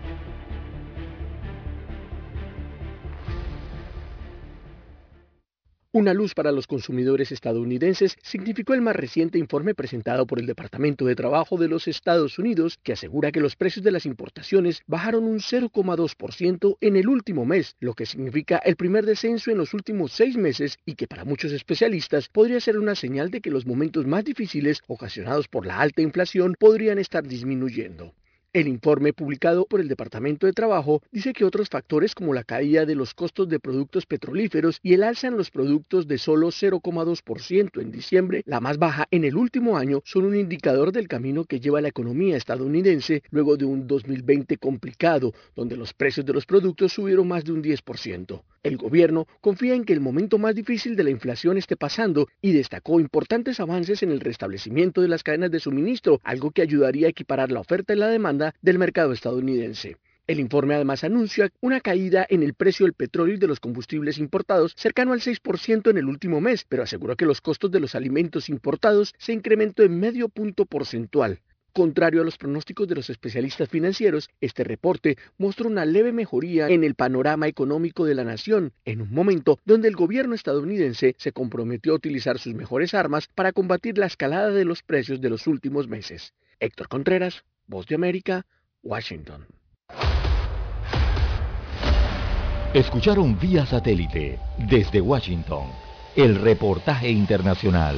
Una luz para los consumidores estadounidenses significó el más reciente informe presentado por el Departamento de Trabajo de los Estados Unidos, que asegura que los precios de las importaciones bajaron un 0,2% en el último mes, lo que significa el primer descenso en los últimos seis meses y que para muchos especialistas podría ser una señal de que los momentos más difíciles ocasionados por la alta inflación podrían estar disminuyendo. El informe publicado por el Departamento de Trabajo dice que otros factores como la caída de los costos de productos petrolíferos y el alza en los productos de solo 0,2% en diciembre, la más baja en el último año, son un indicador del camino que lleva la economía estadounidense luego de un 2020 complicado, donde los precios de los productos subieron más de un 10%. El gobierno confía en que el momento más difícil de la inflación esté pasando y destacó importantes avances en el restablecimiento de las cadenas de suministro, algo que ayudaría a equiparar la oferta y la demanda del mercado estadounidense. El informe además anuncia una caída en el precio del petróleo y de los combustibles importados cercano al 6% en el último mes, pero aseguró que los costos de los alimentos importados se incrementó en medio punto porcentual. Contrario a los pronósticos de los especialistas financieros, este reporte muestra una leve mejoría en el panorama económico de la nación, en un momento donde el gobierno estadounidense se comprometió a utilizar sus mejores armas para combatir la escalada de los precios de los últimos meses. Héctor Contreras, Voz de América, Washington. Escucharon vía satélite desde Washington el reportaje internacional.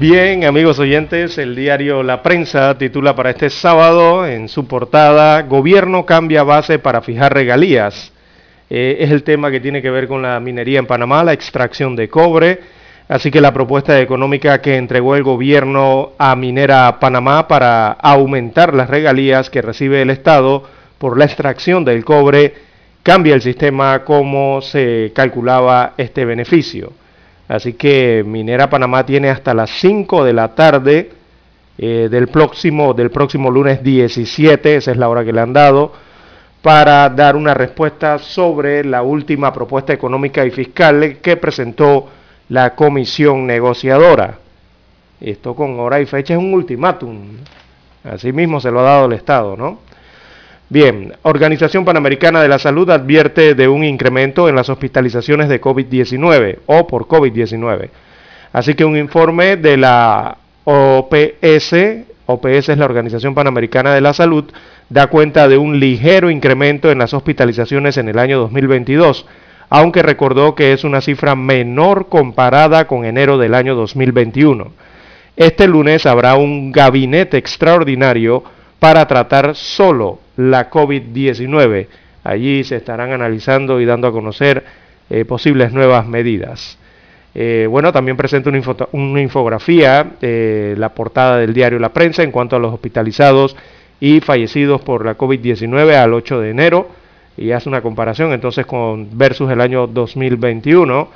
Bien, amigos oyentes, el diario La Prensa titula para este sábado en su portada Gobierno cambia base para fijar regalías. Eh, es el tema que tiene que ver con la minería en Panamá, la extracción de cobre. Así que la propuesta económica que entregó el gobierno a Minera Panamá para aumentar las regalías que recibe el Estado por la extracción del cobre cambia el sistema como se calculaba este beneficio. Así que Minera Panamá tiene hasta las 5 de la tarde eh, del, próximo, del próximo lunes 17, esa es la hora que le han dado, para dar una respuesta sobre la última propuesta económica y fiscal que presentó la comisión negociadora. Esto con hora y fecha es un ultimátum. Así mismo se lo ha dado el Estado, ¿no? Bien, Organización Panamericana de la Salud advierte de un incremento en las hospitalizaciones de COVID-19 o por COVID-19. Así que un informe de la OPS, OPS es la Organización Panamericana de la Salud, da cuenta de un ligero incremento en las hospitalizaciones en el año 2022, aunque recordó que es una cifra menor comparada con enero del año 2021. Este lunes habrá un gabinete extraordinario para tratar solo la COVID-19. Allí se estarán analizando y dando a conocer eh, posibles nuevas medidas. Eh, bueno, también presenta una, infografía, eh, la portada del diario La Prensa en cuanto a los hospitalizados y fallecidos por la COVID-19 al 8 de enero y hace una comparación entonces con versus el año 2021.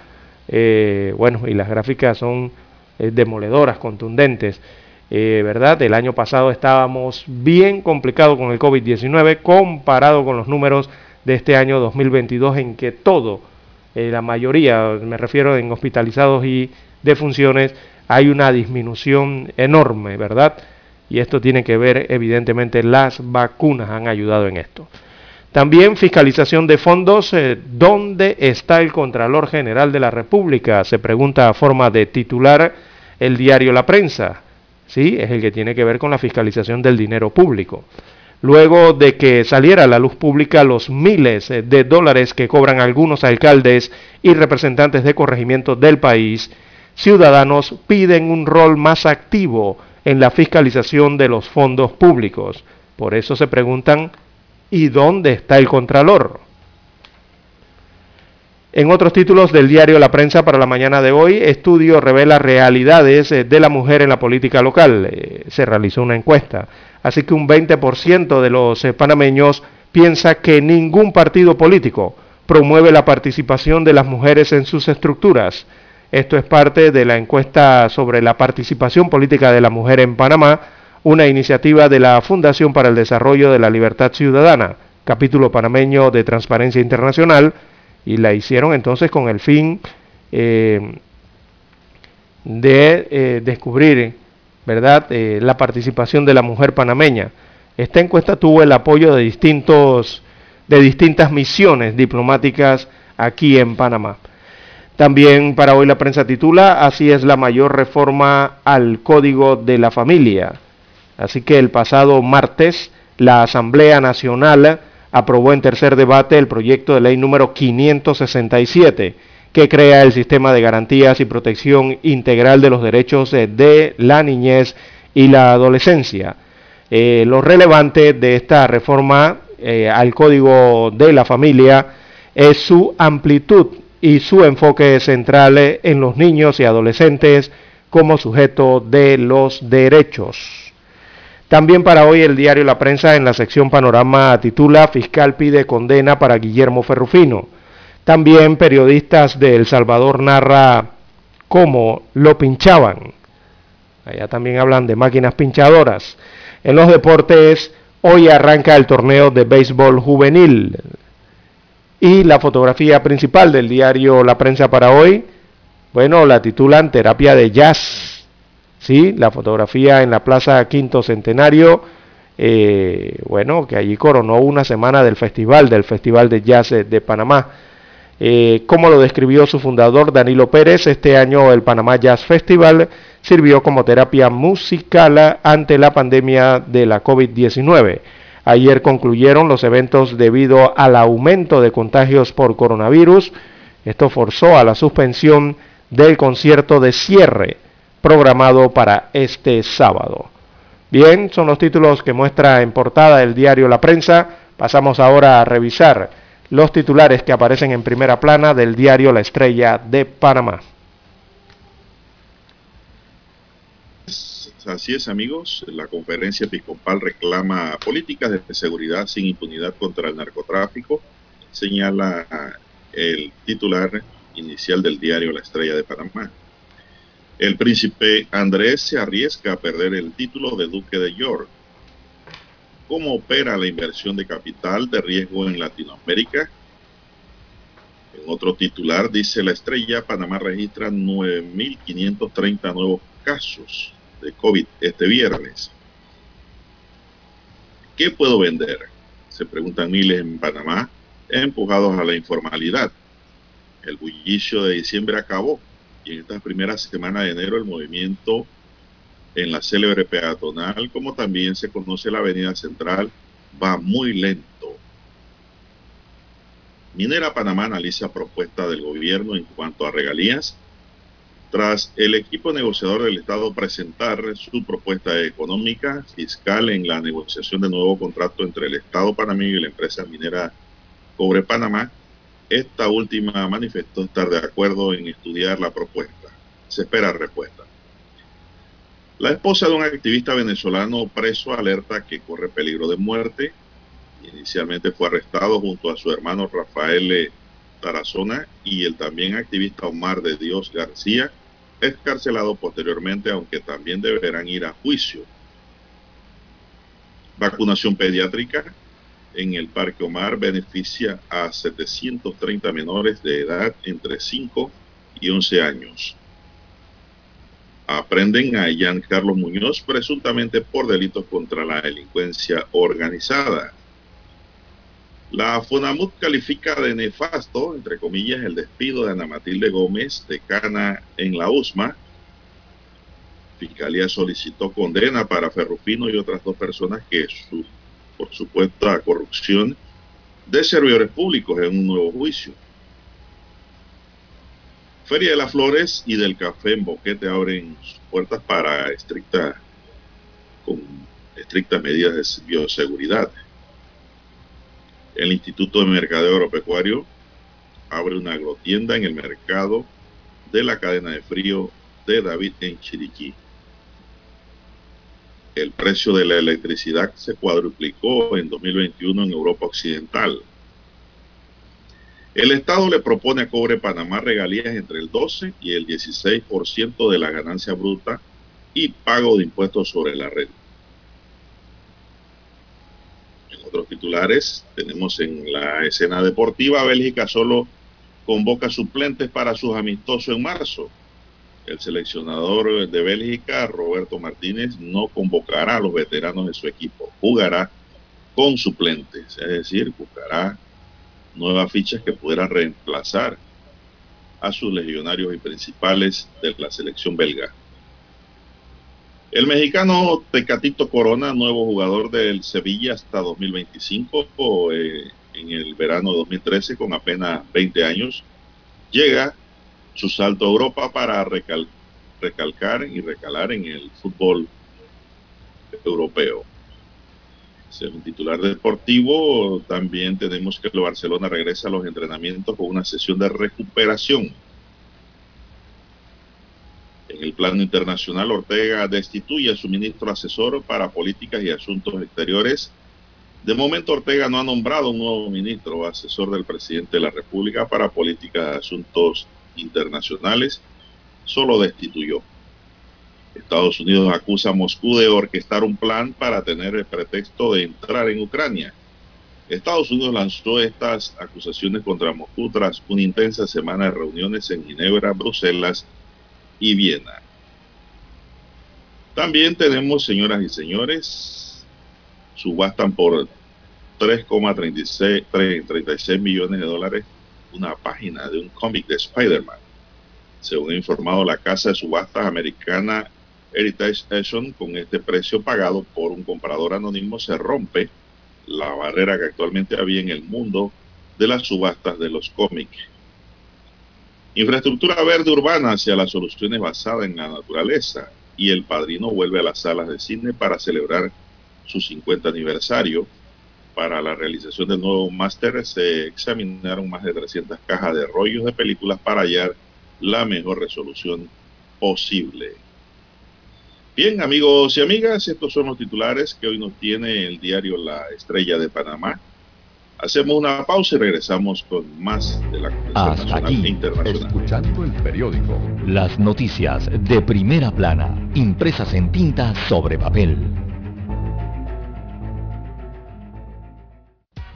bueno, y las gráficas son demoledoras, contundentes. Eh, ¿verdad? El año pasado estábamos bien complicados con el COVID-19 comparado con los números de este año 2022 en que todo, eh, la mayoría, me refiero en hospitalizados y defunciones, hay una disminución enorme, ¿verdad? Y esto tiene que ver, evidentemente, las vacunas han ayudado en esto. También fiscalización de fondos. Eh, ¿Dónde está el Contralor General de la República? Se pregunta a forma de titular el diario La Prensa. ¿Sí? es el que tiene que ver con la fiscalización del dinero público. Luego de que saliera a la luz pública los miles de dólares que cobran algunos alcaldes y representantes de corregimiento del país, ciudadanos piden un rol más activo en la fiscalización de los fondos públicos. Por eso se preguntan, ¿y dónde está el Contralor? En otros títulos del diario La Prensa para la mañana de hoy, estudio revela realidades eh, de la mujer en la política local. Eh, se realizó una encuesta. Así que un 20% de los eh, panameños piensa que ningún partido político promueve la participación de las mujeres en sus estructuras. Esto es parte de la encuesta sobre la participación política de la mujer en Panamá, una iniciativa de la Fundación para el Desarrollo de la Libertad Ciudadana, capítulo panameño de Transparencia Internacional, y la hicieron entonces con el fin eh, de eh, descubrir ¿verdad? Eh, la participación de la mujer panameña. Esta encuesta tuvo el apoyo de, distintos, de distintas misiones diplomáticas aquí en Panamá. También para hoy la prensa titula, así es la mayor reforma al Código de la Familia. Así que el pasado martes la Asamblea Nacional aprobó en tercer debate el proyecto de ley número 567, que crea el sistema de garantías y protección integral de los derechos de la niñez y la adolescencia. Eh, lo relevante de esta reforma eh, al Código de la Familia es su amplitud y su enfoque central en los niños y adolescentes como sujeto de los derechos. También para hoy el diario La Prensa en la sección Panorama titula Fiscal pide condena para Guillermo Ferrufino. También periodistas de El Salvador narra cómo lo pinchaban. Allá también hablan de máquinas pinchadoras. En los deportes, hoy arranca el torneo de béisbol juvenil. Y la fotografía principal del diario La Prensa para hoy, bueno, la titulan Terapia de Jazz. Sí, la fotografía en la Plaza Quinto Centenario, eh, bueno, que allí coronó una semana del festival, del Festival de Jazz de Panamá. Eh, como lo describió su fundador Danilo Pérez, este año el Panamá Jazz Festival sirvió como terapia musical ante la pandemia de la COVID-19. Ayer concluyeron los eventos debido al aumento de contagios por coronavirus. Esto forzó a la suspensión del concierto de cierre programado para este sábado. Bien, son los títulos que muestra en portada el diario La Prensa. Pasamos ahora a revisar los titulares que aparecen en primera plana del diario La Estrella de Panamá. Así es, amigos. La conferencia episcopal reclama políticas de seguridad sin impunidad contra el narcotráfico, señala el titular inicial del diario La Estrella de Panamá. El príncipe Andrés se arriesga a perder el título de duque de York. ¿Cómo opera la inversión de capital de riesgo en Latinoamérica? En otro titular dice La Estrella, Panamá registra 9.530 nuevos casos de COVID este viernes. ¿Qué puedo vender? Se preguntan miles en Panamá, empujados a la informalidad. El bullicio de diciembre acabó y en estas primeras semanas de enero el movimiento en la célebre peatonal, como también se conoce la avenida central, va muy lento. Minera Panamá analiza propuesta del gobierno en cuanto a regalías tras el equipo negociador del Estado presentar su propuesta económica fiscal en la negociación de nuevo contrato entre el Estado panameño y la empresa minera Cobre Panamá, esta última manifestó estar de acuerdo en estudiar la propuesta. Se espera respuesta. La esposa de un activista venezolano preso alerta que corre peligro de muerte. Inicialmente fue arrestado junto a su hermano Rafael Tarazona y el también activista Omar de Dios García escarcelado posteriormente, aunque también deberán ir a juicio. Vacunación pediátrica en el Parque Omar beneficia a 730 menores de edad entre 5 y 11 años. Aprenden a Ian Carlos Muñoz presuntamente por delitos contra la delincuencia organizada. La FONAMUT califica de nefasto, entre comillas, el despido de Ana Matilde Gómez, decana en la USMA. Fiscalía solicitó condena para Ferrufino y otras dos personas que, su, por supuesta corrupción de servidores públicos en un nuevo juicio. Feria de las Flores y del Café en Boquete abren sus puertas para estricta, con estrictas medidas de bioseguridad. El Instituto de Mercadeo Agropecuario abre una agrotienda en el mercado de la cadena de frío de David en Chiriquí. El precio de la electricidad se cuadruplicó en 2021 en Europa Occidental. El Estado le propone a Cobre Panamá regalías entre el 12 y el 16% de la ganancia bruta y pago de impuestos sobre la renta. otros titulares tenemos en la escena deportiva, Bélgica solo convoca suplentes para sus amistosos en marzo. El seleccionador de Bélgica, Roberto Martínez, no convocará a los veteranos de su equipo, jugará con suplentes, es decir, buscará nuevas fichas que pudieran reemplazar a sus legionarios y principales de la selección belga. El mexicano Tecatito Corona, nuevo jugador del Sevilla hasta 2025, eh, en el verano 2013, con apenas 20 años, llega su salto a Europa para recalcar y recalar en el fútbol europeo. Según titular deportivo, también tenemos que el Barcelona regresa a los entrenamientos con una sesión de recuperación en el plano internacional, Ortega destituye a su ministro asesor para políticas y asuntos exteriores. De momento, Ortega no ha nombrado un nuevo ministro asesor del presidente de la República para políticas y asuntos internacionales, solo destituyó. Estados Unidos acusa a Moscú de orquestar un plan para tener el pretexto de entrar en Ucrania. Estados Unidos lanzó estas acusaciones contra Moscú tras una intensa semana de reuniones en Ginebra, Bruselas y Viena. También tenemos, señoras y señores, subastan por 3,36 millones de dólares una página de un cómic de Spider-Man. Según ha informado la casa de subastas americana Heritage Action, con este precio pagado por un comprador anónimo se rompe la barrera que actualmente había en el mundo de las subastas de los cómics Infraestructura verde urbana hacia las soluciones basadas en la naturaleza. Y el padrino vuelve a las salas de cine para celebrar su 50 aniversario. Para la realización del nuevo máster se examinaron más de 300 cajas de rollos de películas para hallar la mejor resolución posible. Bien, amigos y amigas, estos son los titulares que hoy nos tiene el diario La Estrella de Panamá. Hacemos una pausa y regresamos con más de la Hasta aquí, internacional. escuchando el periódico. Las noticias de primera plana, impresas en tinta sobre papel.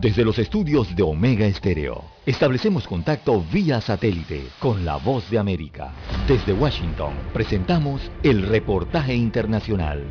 Desde los estudios de Omega Stereo, establecemos contacto vía satélite con la voz de América. Desde Washington, presentamos el reportaje internacional.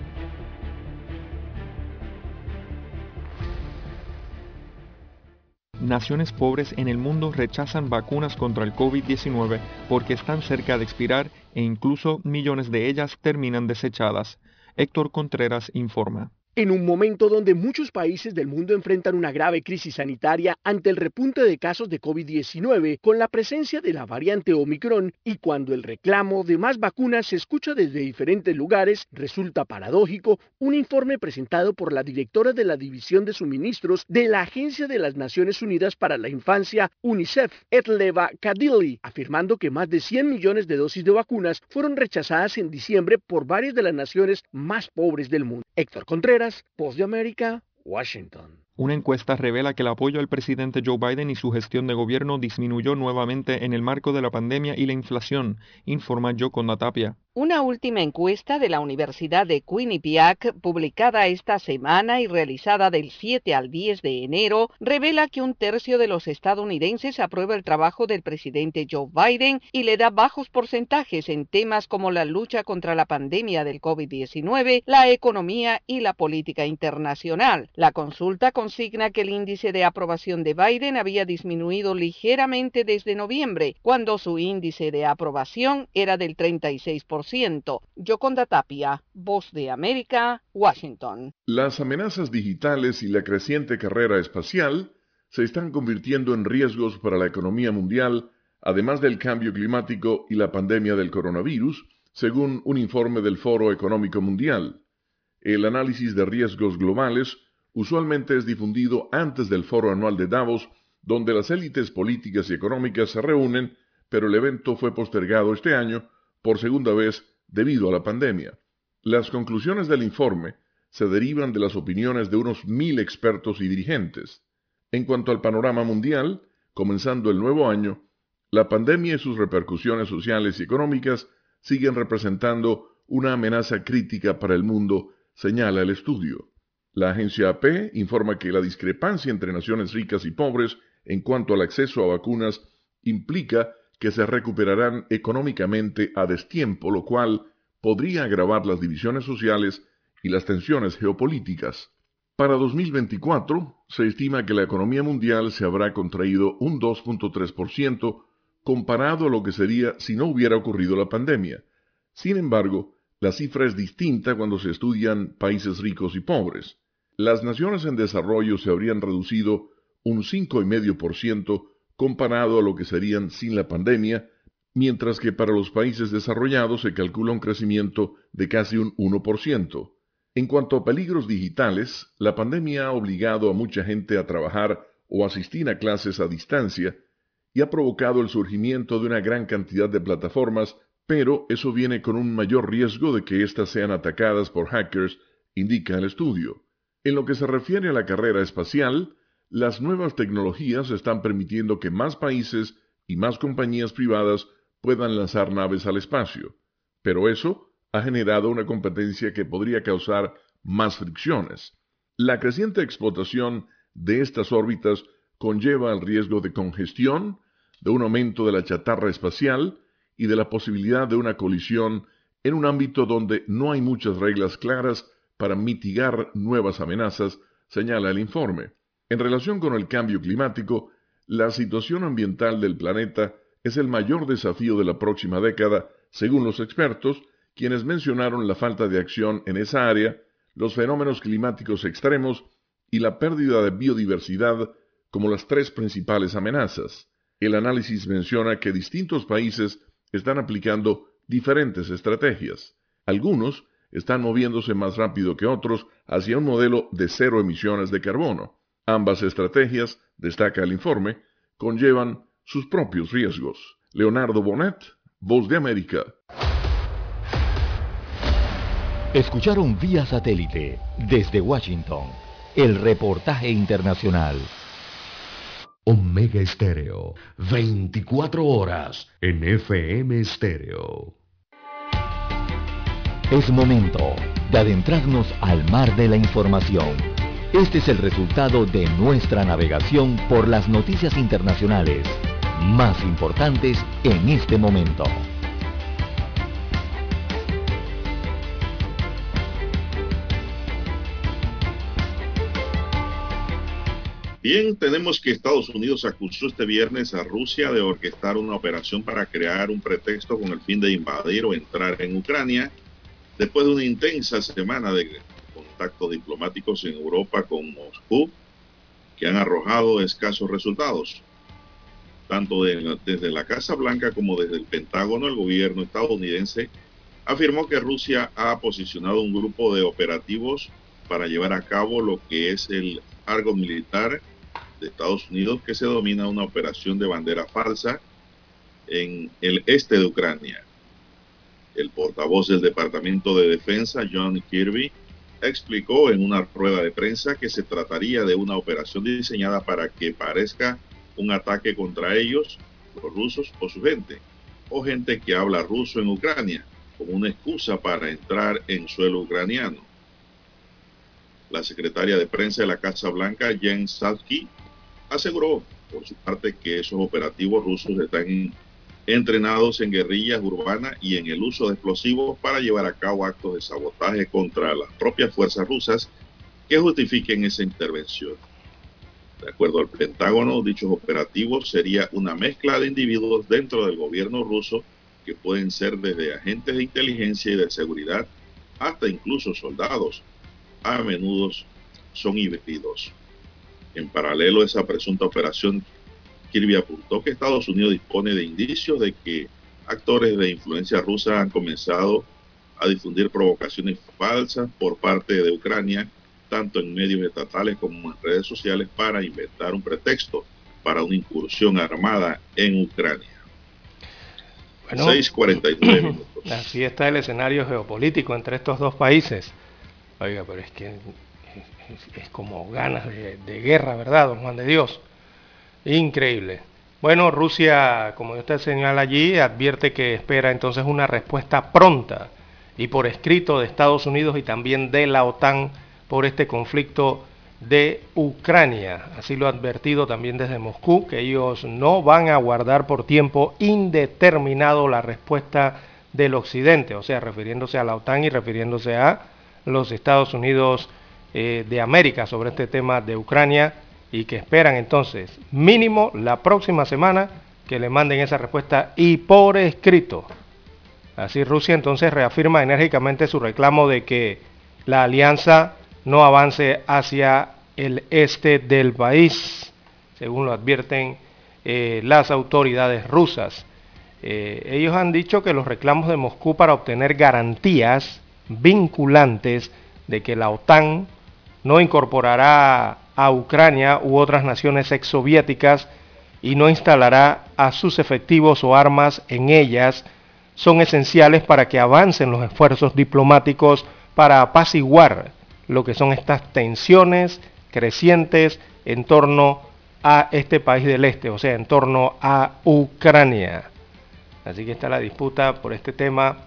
naciones pobres en el mundo rechazan vacunas contra el COVID-19 porque están cerca de expirar e incluso millones de ellas terminan desechadas. Héctor Contreras informa. En un momento donde muchos países del mundo enfrentan una grave crisis sanitaria ante el repunte de casos de COVID-19 con la presencia de la variante Omicron y cuando el reclamo de más vacunas se escucha desde diferentes lugares, resulta paradójico un informe presentado por la directora de la División de Suministros de la Agencia de las Naciones Unidas para la Infancia, UNICEF, Etleva Kadili, afirmando que más de 100 millones de dosis de vacunas fueron rechazadas en diciembre por varias de las naciones más pobres del mundo. Héctor Contreras, Voz de América, Washington. Una encuesta revela que el apoyo al presidente Joe Biden y su gestión de gobierno disminuyó nuevamente en el marco de la pandemia y la inflación, informa Joconda Tapia. Una última encuesta de la Universidad de Quinnipiac, publicada esta semana y realizada del 7 al 10 de enero, revela que un tercio de los estadounidenses aprueba el trabajo del presidente Joe Biden y le da bajos porcentajes en temas como la lucha contra la pandemia del COVID-19, la economía y la política internacional. La consulta consigna que el índice de aprobación de Biden había disminuido ligeramente desde noviembre, cuando su índice de aprobación era del 36%. 10%. Yoconda Tapia, Voz de América, Washington. Las amenazas digitales y la creciente carrera espacial se están convirtiendo en riesgos para la economía mundial, además del cambio climático y la pandemia del coronavirus, según un informe del Foro Económico Mundial. El análisis de riesgos globales usualmente es difundido antes del foro anual de Davos, donde las élites políticas y económicas se reúnen, pero el evento fue postergado este año por segunda vez debido a la pandemia. Las conclusiones del informe se derivan de las opiniones de unos mil expertos y dirigentes. En cuanto al panorama mundial, comenzando el nuevo año, la pandemia y sus repercusiones sociales y económicas siguen representando una amenaza crítica para el mundo señala el estudio. La agencia AP informa que la discrepancia entre naciones ricas y pobres en cuanto al acceso a vacunas implica que se recuperarán económicamente a destiempo, lo cual podría agravar las divisiones sociales y las tensiones geopolíticas. Para 2024 se estima que la economía mundial se habrá contraído un 2.3% comparado a lo que sería si no hubiera ocurrido la pandemia. Sin embargo, la cifra es distinta cuando se estudian países ricos y pobres. Las naciones en desarrollo se habrían reducido un 5,5% comparado a lo que serían sin la pandemia, mientras que para los países desarrollados se calcula un crecimiento de casi un 1%. En cuanto a peligros digitales, la pandemia ha obligado a mucha gente a trabajar o asistir a clases a distancia y ha provocado el surgimiento de una gran cantidad de plataformas pero eso viene con un mayor riesgo de que éstas sean atacadas por hackers, indica el estudio. En lo que se refiere a la carrera espacial, las nuevas tecnologías están permitiendo que más países y más compañías privadas puedan lanzar naves al espacio, pero eso ha generado una competencia que podría causar más fricciones. La creciente explotación de estas órbitas conlleva el riesgo de congestión, de un aumento de la chatarra espacial, y de la posibilidad de una colisión en un ámbito donde no hay muchas reglas claras para mitigar nuevas amenazas, señala el informe. En relación con el cambio climático, la situación ambiental del planeta es el mayor desafío de la próxima década, según los expertos, quienes mencionaron la falta de acción en esa área, los fenómenos climáticos extremos y la pérdida de biodiversidad como las tres principales amenazas. El análisis menciona que distintos países están aplicando diferentes estrategias. Algunos están moviéndose más rápido que otros hacia un modelo de cero emisiones de carbono. Ambas estrategias, destaca el informe, conllevan sus propios riesgos. Leonardo Bonet, Voz de América. Escucharon vía satélite desde Washington el reportaje internacional. Omega Estéreo, 24 horas en FM Estéreo. Es momento de adentrarnos al mar de la información. Este es el resultado de nuestra navegación por las noticias internacionales más importantes en este momento. Bien, tenemos que Estados Unidos acusó este viernes a Rusia de orquestar una operación para crear un pretexto con el fin de invadir o entrar en Ucrania, después de una intensa semana de contactos diplomáticos en Europa con Moscú, que han arrojado escasos resultados. Tanto desde la Casa Blanca como desde el Pentágono, el gobierno estadounidense afirmó que Rusia ha posicionado un grupo de operativos para llevar a cabo lo que es el algo militar de Estados Unidos que se domina una operación de bandera falsa en el este de Ucrania. El portavoz del Departamento de Defensa, John Kirby, explicó en una rueda de prensa que se trataría de una operación diseñada para que parezca un ataque contra ellos, los rusos o su gente, o gente que habla ruso en Ucrania, como una excusa para entrar en suelo ucraniano. La secretaria de prensa de la Casa Blanca, Jen Psaki, aseguró por su parte que esos operativos rusos están entrenados en guerrillas urbanas y en el uso de explosivos para llevar a cabo actos de sabotaje contra las propias fuerzas rusas que justifiquen esa intervención. De acuerdo al Pentágono, dichos operativos sería una mezcla de individuos dentro del gobierno ruso que pueden ser desde agentes de inteligencia y de seguridad hasta incluso soldados. A menudo son híbridos. En paralelo esa presunta operación, Kirby apuntó que Estados Unidos dispone de indicios de que actores de influencia rusa han comenzado a difundir provocaciones falsas por parte de Ucrania, tanto en medios estatales como en redes sociales, para inventar un pretexto para una incursión armada en Ucrania. Bueno, 6.49 minutos. Así está el escenario geopolítico entre estos dos países. Oiga, pero es que es, es como ganas de, de, guerra, ¿verdad, don Juan de Dios? Increíble. Bueno, Rusia, como usted señala allí, advierte que espera entonces una respuesta pronta y por escrito de Estados Unidos y también de la OTAN por este conflicto de Ucrania. Así lo ha advertido también desde Moscú, que ellos no van a guardar por tiempo indeterminado la respuesta del Occidente, o sea, refiriéndose a la OTAN y refiriéndose a los Estados Unidos eh, de América sobre este tema de Ucrania y que esperan entonces mínimo la próxima semana que le manden esa respuesta y por escrito. Así Rusia entonces reafirma enérgicamente su reclamo de que la alianza no avance hacia el este del país, según lo advierten eh, las autoridades rusas. Eh, ellos han dicho que los reclamos de Moscú para obtener garantías vinculantes de que la OTAN no incorporará a Ucrania u otras naciones exsoviéticas y no instalará a sus efectivos o armas en ellas son esenciales para que avancen los esfuerzos diplomáticos para apaciguar lo que son estas tensiones crecientes en torno a este país del este, o sea, en torno a Ucrania. Así que está la disputa por este tema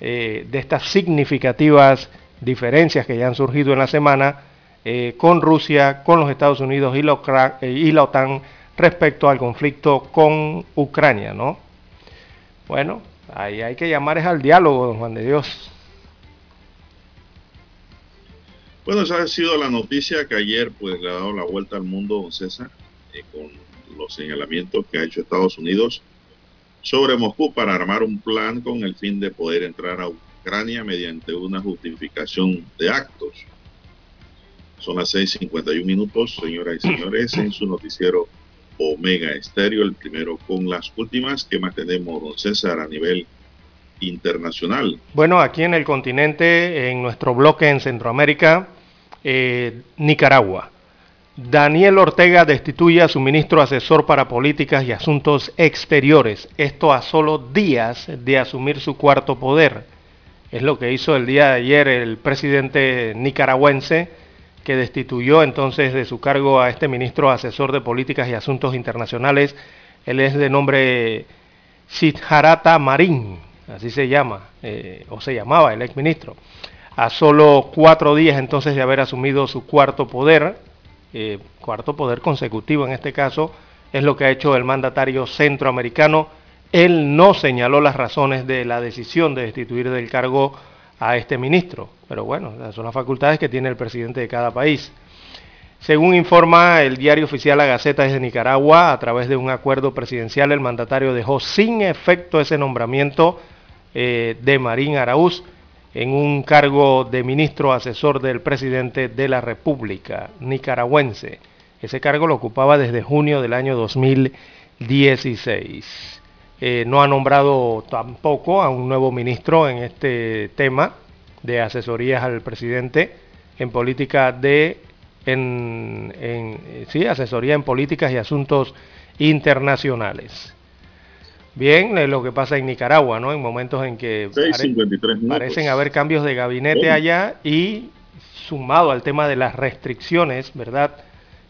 eh, de estas significativas diferencias que ya han surgido en la semana eh, con Rusia, con los Estados Unidos y la, eh, y la OTAN respecto al conflicto con Ucrania, ¿no? Bueno, ahí hay que llamar es al diálogo, don Juan de Dios. Bueno, esa ha sido la noticia que ayer pues le ha dado la vuelta al mundo, don César, eh, con los señalamientos que ha hecho Estados Unidos sobre Moscú para armar un plan con el fin de poder entrar a Ucrania mediante una justificación de actos. Son las 6.51 minutos, señoras y señores, en su noticiero Omega Estéreo, el primero con las últimas que más tenemos, don César, a nivel internacional. Bueno, aquí en el continente, en nuestro bloque en Centroamérica, eh, Nicaragua. Daniel Ortega destituye a su ministro asesor para políticas y asuntos exteriores. Esto a solo días de asumir su cuarto poder. Es lo que hizo el día de ayer el presidente nicaragüense, que destituyó entonces de su cargo a este ministro asesor de políticas y asuntos internacionales. Él es de nombre Sidharata Marín, así se llama, eh, o se llamaba el exministro a solo cuatro días entonces de haber asumido su cuarto poder, eh, cuarto poder consecutivo en este caso, es lo que ha hecho el mandatario centroamericano. Él no señaló las razones de la decisión de destituir del cargo a este ministro, pero bueno, son las facultades que tiene el presidente de cada país. Según informa el diario oficial La Gaceta desde Nicaragua, a través de un acuerdo presidencial, el mandatario dejó sin efecto ese nombramiento eh, de Marín Araúz, en un cargo de ministro asesor del presidente de la República nicaragüense. Ese cargo lo ocupaba desde junio del año 2016. Eh, no ha nombrado tampoco a un nuevo ministro en este tema de asesorías al presidente en política de en, en sí, asesoría en políticas y asuntos internacionales. Bien, lo que pasa en Nicaragua, ¿no? En momentos en que parecen haber cambios de gabinete allá y sumado al tema de las restricciones, ¿verdad?,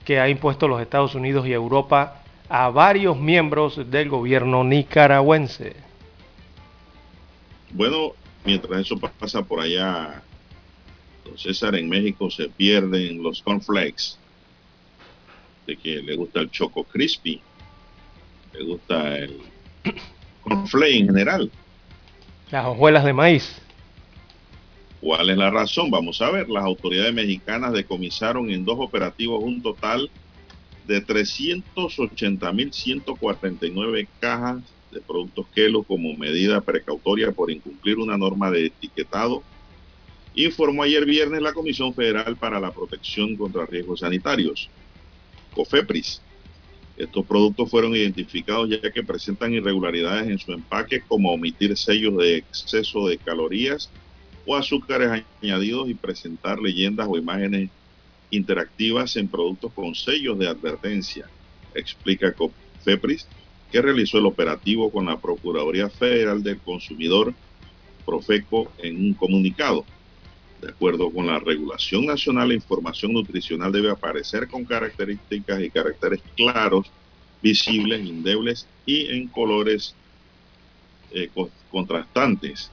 que ha impuesto los Estados Unidos y Europa a varios miembros del gobierno nicaragüense. Bueno, mientras eso pasa por allá, César, en México se pierden los cornflakes, de que le gusta el choco crispy, le gusta el flay en general. Las hojuelas de maíz. ¿Cuál es la razón? Vamos a ver. Las autoridades mexicanas decomisaron en dos operativos un total de 380.149 cajas de productos Kelo como medida precautoria por incumplir una norma de etiquetado, informó ayer viernes la Comisión Federal para la Protección contra Riesgos Sanitarios, COFEPRIS. Estos productos fueron identificados ya que presentan irregularidades en su empaque como omitir sellos de exceso de calorías o azúcares añadidos y presentar leyendas o imágenes interactivas en productos con sellos de advertencia, explica COFEPRIS, que realizó el operativo con la Procuraduría Federal del Consumidor, Profeco, en un comunicado. De acuerdo con la regulación nacional, la información nutricional debe aparecer con características y caracteres claros, visibles, indebles y en colores eh, contrastantes.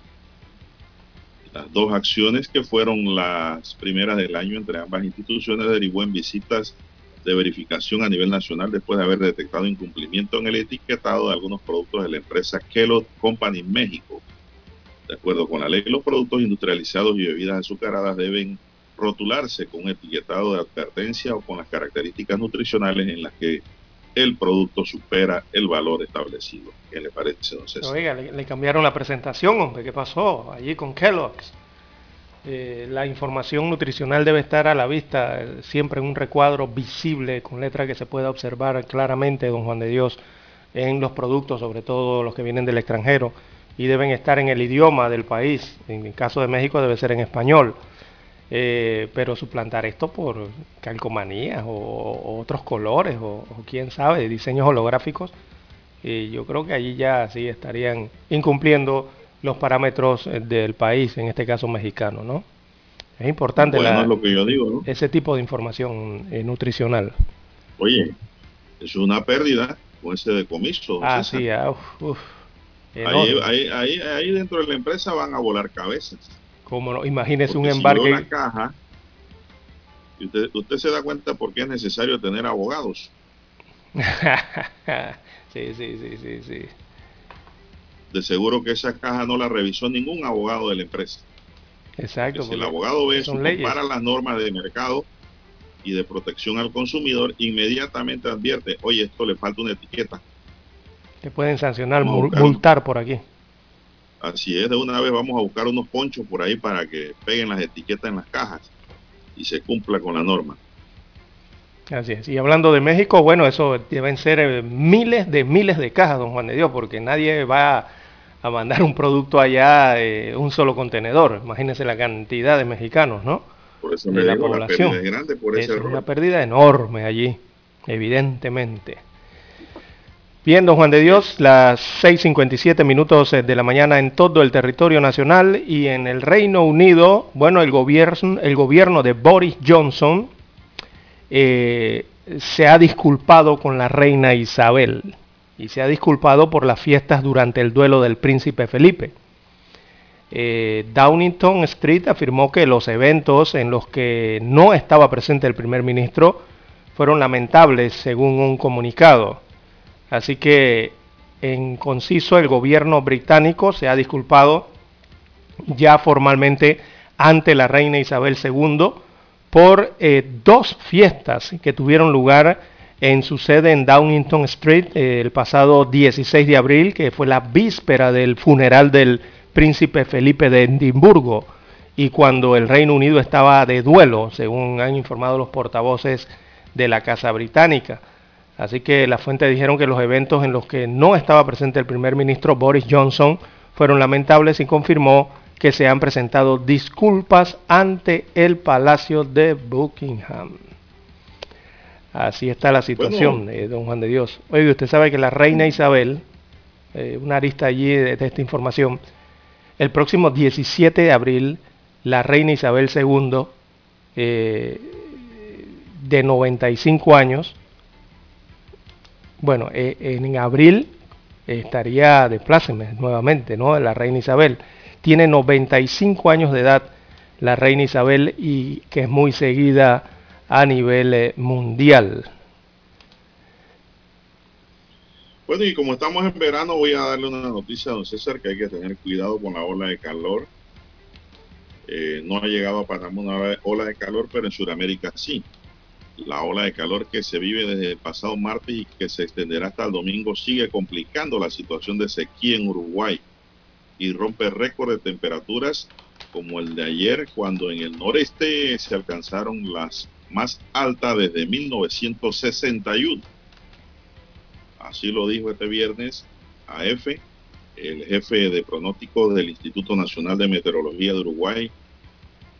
Las dos acciones que fueron las primeras del año entre ambas instituciones derivó en visitas de verificación a nivel nacional después de haber detectado incumplimiento en el etiquetado de algunos productos de la empresa Kellogg Company México. De acuerdo con la ley, los productos industrializados y bebidas azucaradas deben rotularse con un etiquetado de advertencia o con las características nutricionales en las que el producto supera el valor establecido. ¿Qué le parece, don César? Oiga, le, cambiaron la presentación, hombre. ¿Qué pasó allí con Kellogg's? Eh, la información nutricional debe estar a la vista, eh, siempre en un recuadro visible, con letra que se pueda observar claramente, don Juan de Dios, en los productos, sobre todo los que vienen del extranjero, y deben estar en el idioma del país. En el caso de México debe ser en español. Eh, pero suplantar esto por calcomanías o, o otros colores o, o, quién sabe, diseños holográficos, eh, yo creo que allí ya sí estarían incumpliendo los parámetros eh, del país, en este caso mexicano, ¿no? Es importante Bueno, la- es lo que yo digo, ¿no? ese tipo de información eh, nutricional. Oye, es una pérdida con ese decomiso. Ah, César. sí, ah, uf, uf, ahí, ahí, ahí, ahí dentro de la empresa van a volar cabezas. Cómo no, imagínese un si embarque. yo la caja, usted, usted se da cuenta por qué es necesario tener abogados. sí, sí, sí, sí, sí. De seguro que esa caja no la revisó ningún abogado de la empresa. Exacto. Si el abogado ve eso, compara las normas de mercado y de protección al consumidor, inmediatamente advierte, oye, esto le falta una etiqueta. Te pueden sancionar, multar por aquí. Así es, de una vez vamos a buscar unos ponchos por ahí para que peguen las etiquetas en las cajas y se cumpla con la norma. Así es. Y hablando de México, bueno, eso deben ser eh, miles de miles de cajas, don Juan de Dios, porque nadie va a mandar un producto allá, eh, un solo contenedor. Imagínense la cantidad de mexicanos, ¿no? Por eso De me la digo, la población. pérdida es grande por Es ese error. una pérdida enorme allí, evidentemente. Bien, don Juan de Dios, las 6.57 minutos eh, de la mañana en todo el territorio nacional y en el Reino Unido, bueno, el gobierno, el gobierno de Boris Johnson eh, se ha disculpado con la reina Isabel y se ha disculpado por las fiestas durante el duelo del príncipe Felipe. Eh, Downington Street afirmó que los eventos en los que no estaba presente el primer ministro fueron lamentables según un comunicado. Así que, en conciso, el gobierno británico se ha disculpado ya formalmente ante la reina Isabel II por eh, dos fiestas que tuvieron lugar en su sede en Downington Street eh, el pasado 16 de abril, que fue la víspera del funeral del príncipe Felipe de Edimburgo y cuando el Reino Unido estaba de duelo, según han informado los portavoces de la Casa Británica. Así que las fuentes dijeron que los eventos en los que no estaba presente el primer ministro Boris Johnson fueron lamentables y confirmó que se han presentado disculpas ante el Palacio de Buckingham. Así está la situación, eh, don Juan de Dios. Oye, usted sabe que la reina Isabel, eh, una arista allí de, de esta información, el próximo 17 de abril, la reina Isabel II, eh, de 95 años, bueno, eh, en abril estaría de nuevamente, ¿no? La reina Isabel. Tiene 95 años de edad la reina Isabel y que es muy seguida a nivel eh, mundial. Bueno, y como estamos en verano, voy a darle una noticia a don César que hay que tener cuidado con la ola de calor. Eh, no ha llegado a Panamá una ola de calor, pero en Sudamérica sí. La ola de calor que se vive desde el pasado martes y que se extenderá hasta el domingo sigue complicando la situación de sequía en Uruguay y rompe récord de temperaturas como el de ayer cuando en el noreste se alcanzaron las más altas desde 1961. Así lo dijo este viernes AF, el jefe de pronóstico del Instituto Nacional de Meteorología de Uruguay,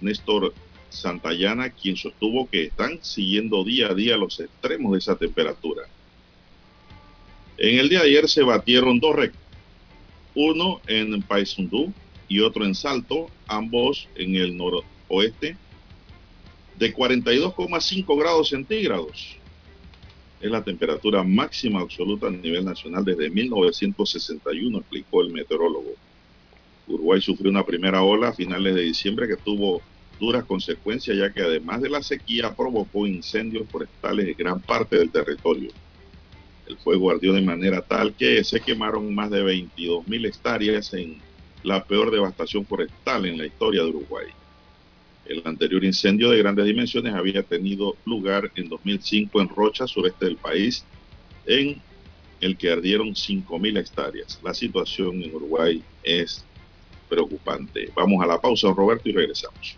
Néstor Santayana, quien sostuvo que están siguiendo día a día los extremos de esa temperatura. En el día de ayer se batieron dos récords, uno en Paysundú y otro en Salto, ambos en el noroeste, de 42,5 grados centígrados. Es la temperatura máxima absoluta a nivel nacional desde 1961, explicó el meteorólogo. Uruguay sufrió una primera ola a finales de diciembre que tuvo duras consecuencias ya que además de la sequía provocó incendios forestales en gran parte del territorio. El fuego ardió de manera tal que se quemaron más de 22 mil hectáreas en la peor devastación forestal en la historia de Uruguay. El anterior incendio de grandes dimensiones había tenido lugar en 2005 en Rocha, sureste del país, en el que ardieron 5.000 hectáreas. La situación en Uruguay es preocupante. Vamos a la pausa, Roberto, y regresamos.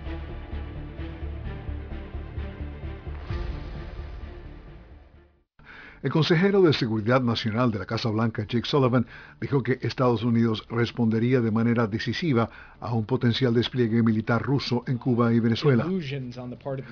El consejero de Seguridad Nacional de la Casa Blanca, Jake Sullivan, dijo que Estados Unidos respondería de manera decisiva a un potencial despliegue militar ruso en Cuba y Venezuela.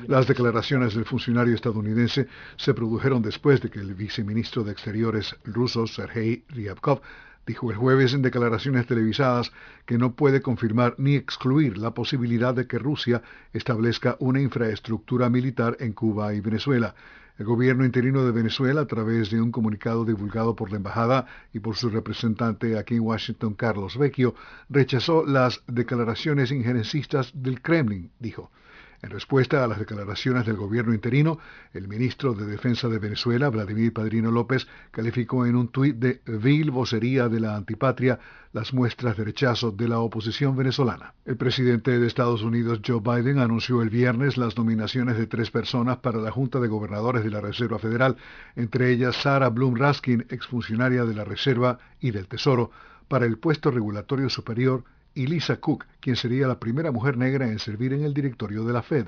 Las declaraciones del funcionario estadounidense se produjeron después de que el viceministro de Exteriores ruso, Sergei Ryabkov, dijo el jueves en declaraciones televisadas que no puede confirmar ni excluir la posibilidad de que Rusia establezca una infraestructura militar en Cuba y Venezuela. El gobierno interino de Venezuela, a través de un comunicado divulgado por la embajada y por su representante aquí en Washington, Carlos Vecchio, rechazó las declaraciones injerencistas del Kremlin, dijo. En respuesta a las declaraciones del gobierno interino, el ministro de Defensa de Venezuela, Vladimir Padrino López, calificó en un tuit de vil vocería de la antipatria las muestras de rechazo de la oposición venezolana. El presidente de Estados Unidos, Joe Biden, anunció el viernes las nominaciones de tres personas para la Junta de Gobernadores de la Reserva Federal, entre ellas Sarah Bloom Raskin, exfuncionaria de la Reserva y del Tesoro, para el puesto regulatorio superior y Lisa Cook, quien sería la primera mujer negra en servir en el directorio de la Fed.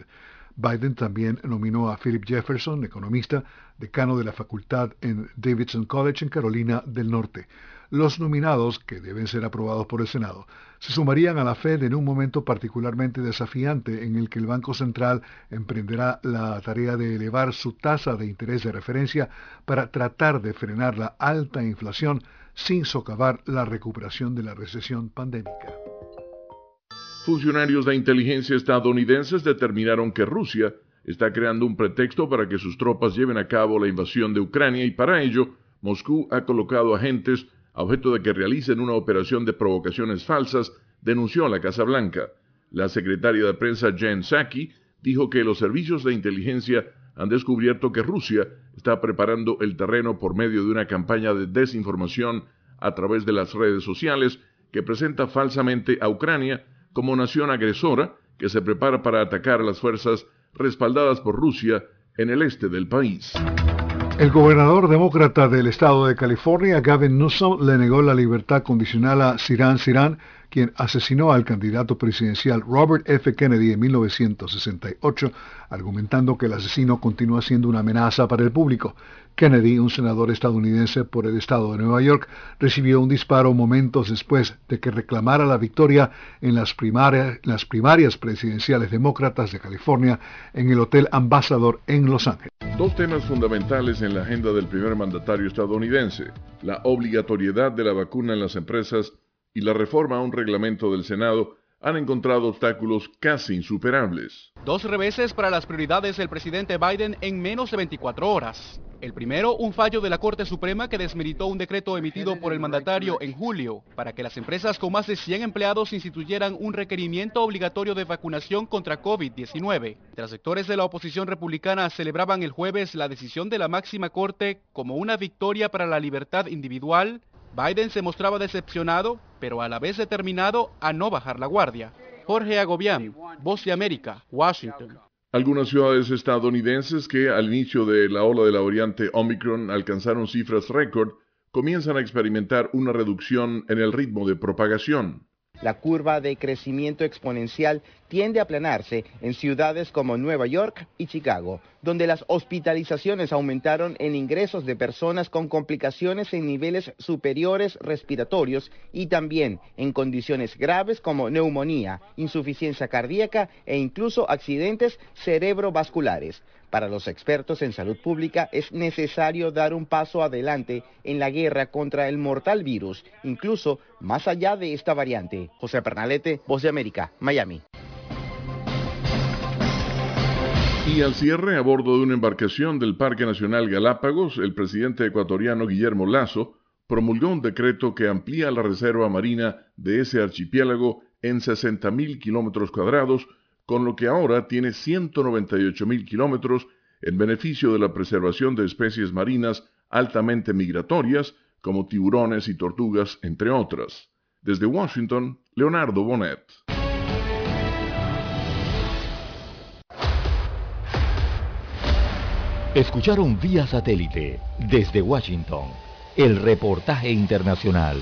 Biden también nominó a Philip Jefferson, economista, decano de la facultad en Davidson College en Carolina del Norte. Los nominados, que deben ser aprobados por el Senado, se sumarían a la Fed en un momento particularmente desafiante en el que el Banco Central emprenderá la tarea de elevar su tasa de interés de referencia para tratar de frenar la alta inflación sin socavar la recuperación de la recesión pandémica. Funcionarios de inteligencia estadounidenses determinaron que Rusia está creando un pretexto para que sus tropas lleven a cabo la invasión de Ucrania y para ello Moscú ha colocado agentes a objeto de que realicen una operación de provocaciones falsas, denunció la Casa Blanca. La secretaria de prensa Jen Psaki dijo que los servicios de inteligencia han descubierto que Rusia está preparando el terreno por medio de una campaña de desinformación a través de las redes sociales que presenta falsamente a Ucrania como nación agresora que se prepara para atacar a las fuerzas respaldadas por Rusia en el este del país. El gobernador demócrata del estado de California, Gavin Newsom, le negó la libertad condicional a Siran Siran, quien asesinó al candidato presidencial Robert F. Kennedy en 1968, argumentando que el asesino continúa siendo una amenaza para el público. Kennedy, un senador estadounidense por el estado de Nueva York, recibió un disparo momentos después de que reclamara la victoria en las, primarias presidenciales demócratas de California en el Hotel Ambassador en Los Ángeles. Dos temas fundamentales en la agenda del primer mandatario estadounidense, la obligatoriedad de la vacuna en las empresas y la reforma a un reglamento del Senado han encontrado obstáculos casi insuperables. Dos reveses para las prioridades del presidente Biden en menos de 24 horas. El primero, un fallo de la Corte Suprema que desmeritó un decreto emitido por el mandatario en julio para que las empresas con más de 100 empleados instituyeran un requerimiento obligatorio de vacunación contra COVID-19. Los sectores de la oposición republicana celebraban el jueves la decisión de la máxima corte como una victoria para la libertad individual. Biden se mostraba decepcionado, pero a la vez determinado a no bajar la guardia. Jorge Agobián, Voz de América, Washington. Algunas ciudades estadounidenses que al inicio de la ola de la variante Omicron alcanzaron cifras récord comienzan a experimentar una reducción en el ritmo de propagación. La curva de crecimiento exponencial tiende a aplanarse en ciudades como Nueva York y Chicago, donde las hospitalizaciones aumentaron en ingresos de personas con complicaciones en niveles superiores respiratorios y también en condiciones graves como neumonía, insuficiencia cardíaca e incluso accidentes cerebrovasculares. Para los expertos en salud pública es necesario dar un paso adelante en la guerra contra el mortal virus, incluso más allá de esta variante. José Pernalete, Voz de América, Miami. Y al cierre a bordo de una embarcación del Parque Nacional Galápagos, el presidente ecuatoriano Guillermo Lazo promulgó un decreto que amplía la reserva marina de ese archipiélago en 60.000 kilómetros cuadrados, con lo que ahora tiene 198.000 kilómetros en beneficio de la preservación de especies marinas altamente migratorias, como tiburones y tortugas, entre otras. Desde Washington, Leonardo Bonet. Escucharon vía satélite desde Washington el reportaje internacional.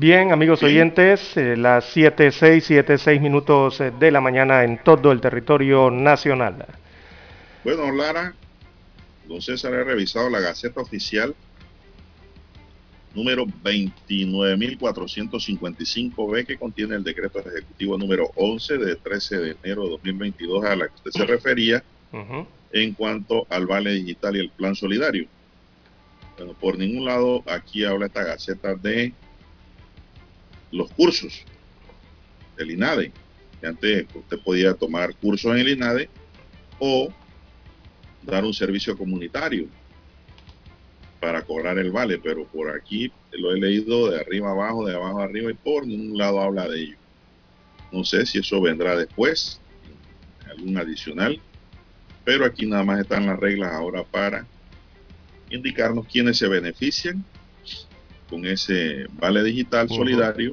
Bien, amigos oyentes, eh, las 7.6, 7.6 minutos eh, de la mañana en todo el territorio nacional. Bueno, Lara, don César ha revisado la Gaceta Oficial número 29.455B que contiene el decreto ejecutivo número 11 de 13 de enero de 2022 a la que usted se refería en cuanto al vale digital y el plan solidario. Bueno, por ningún lado aquí habla esta Gaceta de los cursos del INADE. Antes usted podía tomar cursos en el INADE o dar un servicio comunitario para cobrar el vale, pero por aquí lo he leído de arriba abajo, de abajo arriba y por ningún lado habla de ello. No sé si eso vendrá después, algún adicional, pero aquí nada más están las reglas ahora para indicarnos quiénes se benefician con ese vale digital solidario,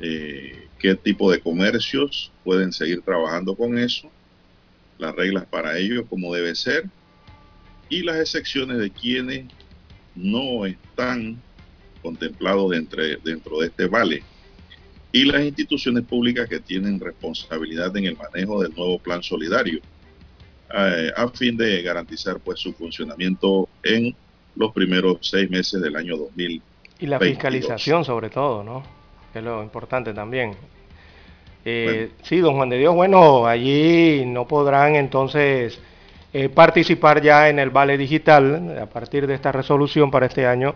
eh, qué tipo de comercios pueden seguir trabajando con eso, las reglas para ello, como debe ser, y las excepciones de quienes no están contemplados dentro, dentro de este vale, y las instituciones públicas que tienen responsabilidad en el manejo del nuevo plan solidario, eh, a fin de garantizar pues su funcionamiento en los primeros seis meses del año 2000. Y la fiscalización sobre todo, ¿no? Que es lo importante también. Eh, Sí, don Juan de Dios, bueno, allí no podrán entonces eh, participar ya en el vale digital a partir de esta resolución para este año.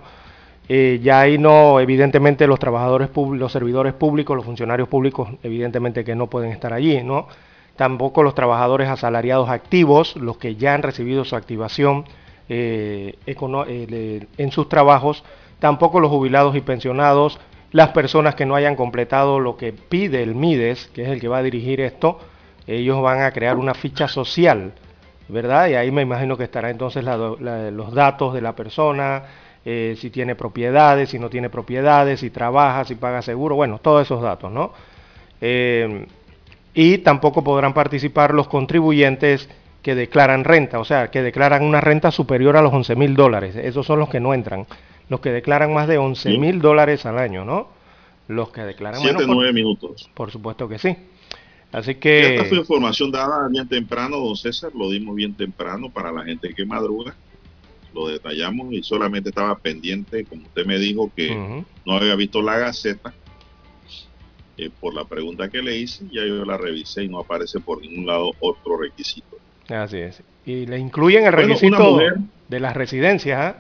Eh, ya ahí no, evidentemente los trabajadores públicos, los servidores públicos, los funcionarios públicos, evidentemente que no pueden estar allí, ¿no? Tampoco los trabajadores asalariados activos, los que ya han recibido su activación eh, en sus trabajos tampoco los jubilados y pensionados, las personas que no hayan completado lo que pide el MIDES, que es el que va a dirigir esto, ellos van a crear una ficha social, ¿verdad? Y ahí me imagino que estará entonces los datos de la persona, eh, si tiene propiedades, si no tiene propiedades, si trabaja, si paga seguro, bueno, todos esos datos, ¿no? Eh, y tampoco podrán participar los contribuyentes que declaran renta, o sea, que declaran una renta superior a los 11 mil dólares. Esos son los que no entran. Los que declaran más de 11 mil dólares al año, ¿no? Los que declaran Siete, nueve minutos. Por supuesto que sí. Así que... Esta fue información dada bien temprano, don César, lo dimos bien temprano para la gente que madruga. Lo detallamos y solamente estaba pendiente, como usted me dijo, que no había visto la Gaceta. Eh, por la pregunta que le hice, ya yo la revisé y no aparece por ningún lado otro requisito. Así es. Y le incluyen el requisito de las residencias. ¿ah?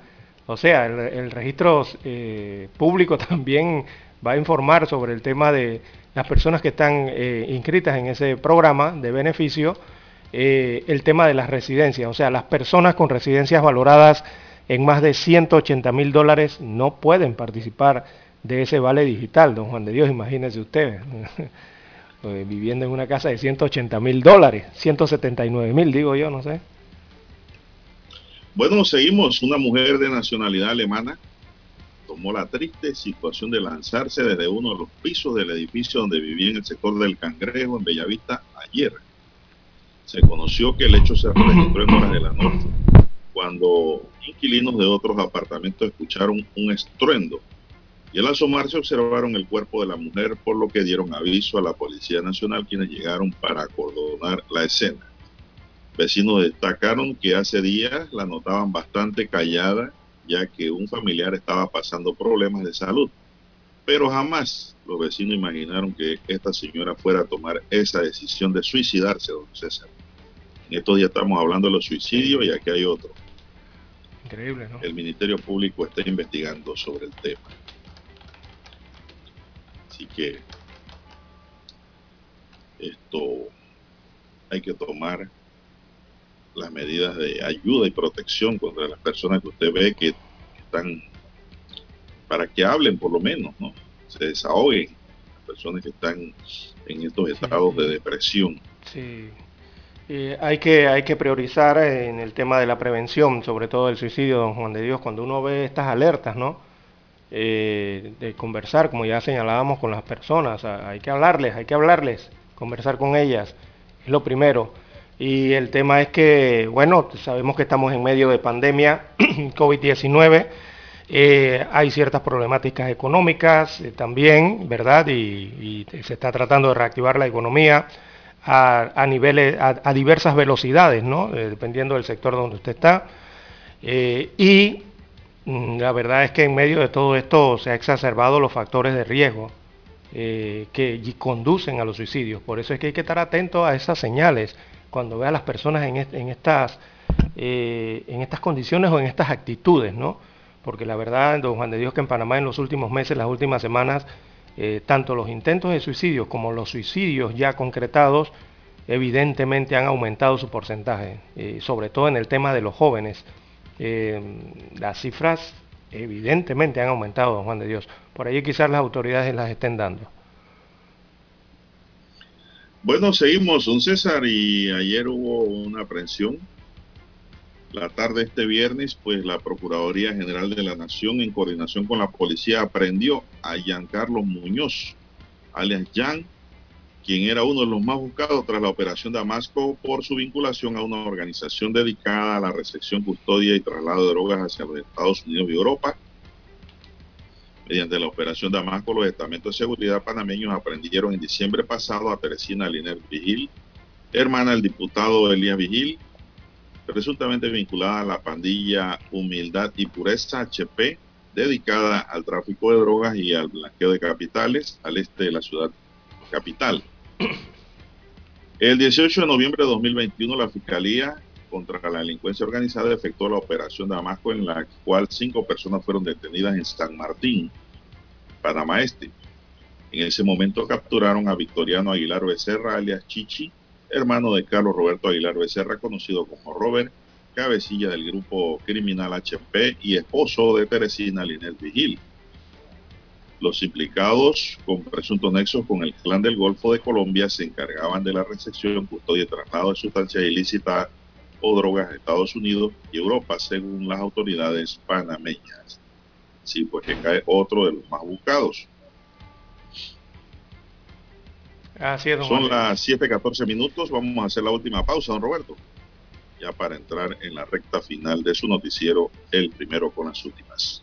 O sea, el, registro eh, público también va a informar sobre el tema de las personas que están eh, inscritas en ese programa de beneficio, eh, el tema de las residencias. O sea, las personas con residencias valoradas en más de 180 mil dólares no pueden participar de ese vale digital, don Juan de Dios, imagínese viviendo en una casa de 180 mil dólares, 179 mil, digo yo, no sé. Bueno, seguimos. Una mujer de nacionalidad alemana tomó la triste situación de lanzarse desde uno de los pisos del edificio donde vivía en el sector del Cangrejo, en Bellavista, ayer. Se conoció que el hecho se registró en horas de la noche, cuando inquilinos de otros apartamentos escucharon un estruendo y al asomarse observaron el cuerpo de la mujer, por lo que dieron aviso a la Policía Nacional, quienes llegaron para acordonar la escena. Vecinos destacaron que hace días la notaban bastante callada, ya que un familiar estaba pasando problemas de salud. Pero jamás los vecinos imaginaron que esta señora fuera a tomar esa decisión de suicidarse, don César. En estos días estamos hablando de los suicidios y aquí hay otro. Increíble, ¿no? El Ministerio Público está investigando sobre el tema. Así que esto hay que tomar las medidas de ayuda y protección contra las personas que usted ve que están, para que hablen por lo menos, ¿no? Se desahoguen las personas que están en estos estados de depresión. Sí. hay, que, hay que priorizar en el tema de la prevención, sobre todo el suicidio, don Juan de Dios, cuando uno ve estas alertas, ¿no? Eh, de conversar, como ya señalábamos con las personas, hay que hablarles, hay que hablarles, conversar con ellas, es lo primero. Y el tema es que, bueno, sabemos que estamos en medio de pandemia COVID-19, eh, hay ciertas problemáticas económicas eh, también, ¿verdad? Y, se está tratando de reactivar la economía a, niveles, a, diversas velocidades, ¿no? dependiendo del sector donde usted está. y la verdad es que en medio de todo esto se han exacerbado los factores de riesgo eh, que conducen a los suicidios. Por eso es que hay que estar atento a esas señales cuando vea a las personas en, estas, eh, en estas condiciones o en estas actitudes, ¿no? Porque la verdad, don Juan de Dios, que en Panamá en los últimos meses, las últimas semanas, eh, tanto los intentos de suicidio como los suicidios ya concretados, evidentemente han aumentado su porcentaje, sobre todo en el tema de los jóvenes. Eh, las cifras evidentemente han aumentado, don Juan de Dios. Por ahí quizás las autoridades las estén dando. Bueno, seguimos, don César, y ayer hubo una aprehensión. La tarde de este viernes, pues la Procuraduría General de la Nación, en coordinación con la policía, aprendió a Giancarlo Muñoz, alias Jan, quien era uno de los más buscados tras la operación Damasco por su vinculación a una organización dedicada a la recepción, custodia y traslado de drogas hacia los Estados Unidos y Europa. Mediante la operación Damasco, los estamentos de seguridad panameños aprendieron en diciembre pasado a Teresina Liner Vigil, hermana del diputado Elías Vigil, presuntamente vinculada a la pandilla Humildad y Pureza HP, dedicada al tráfico de drogas y al blanqueo de capitales al este de la ciudad capital. El 18 de noviembre de 2021, la Fiscalía contra la Delincuencia Organizada efectuó la operación Damasco, en la cual cinco personas fueron detenidas en San Martín, Panamá Este. En ese momento capturaron a Victoriano Aguilar Becerra, alias Chichi, hermano de Carlos Roberto Aguilar Becerra, conocido como Robert, cabecilla del grupo criminal HP y esposo de Teresina Linet Vigil. Los implicados con presuntos nexos con el clan del Golfo de Colombia se encargaban de la recepción, custodia y traslado de sustancias ilícitas o drogas a Estados Unidos y Europa, según las autoridades panameñas. Sí, pues que cae otro de los más buscados. Así es, Son las 7:14 minutos. Vamos a hacer la última pausa, don Roberto. Ya para entrar en la recta final de su noticiero, el primero con las últimas.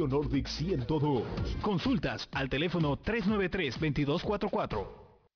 Nordic 102. Consultas al teléfono 393-2244.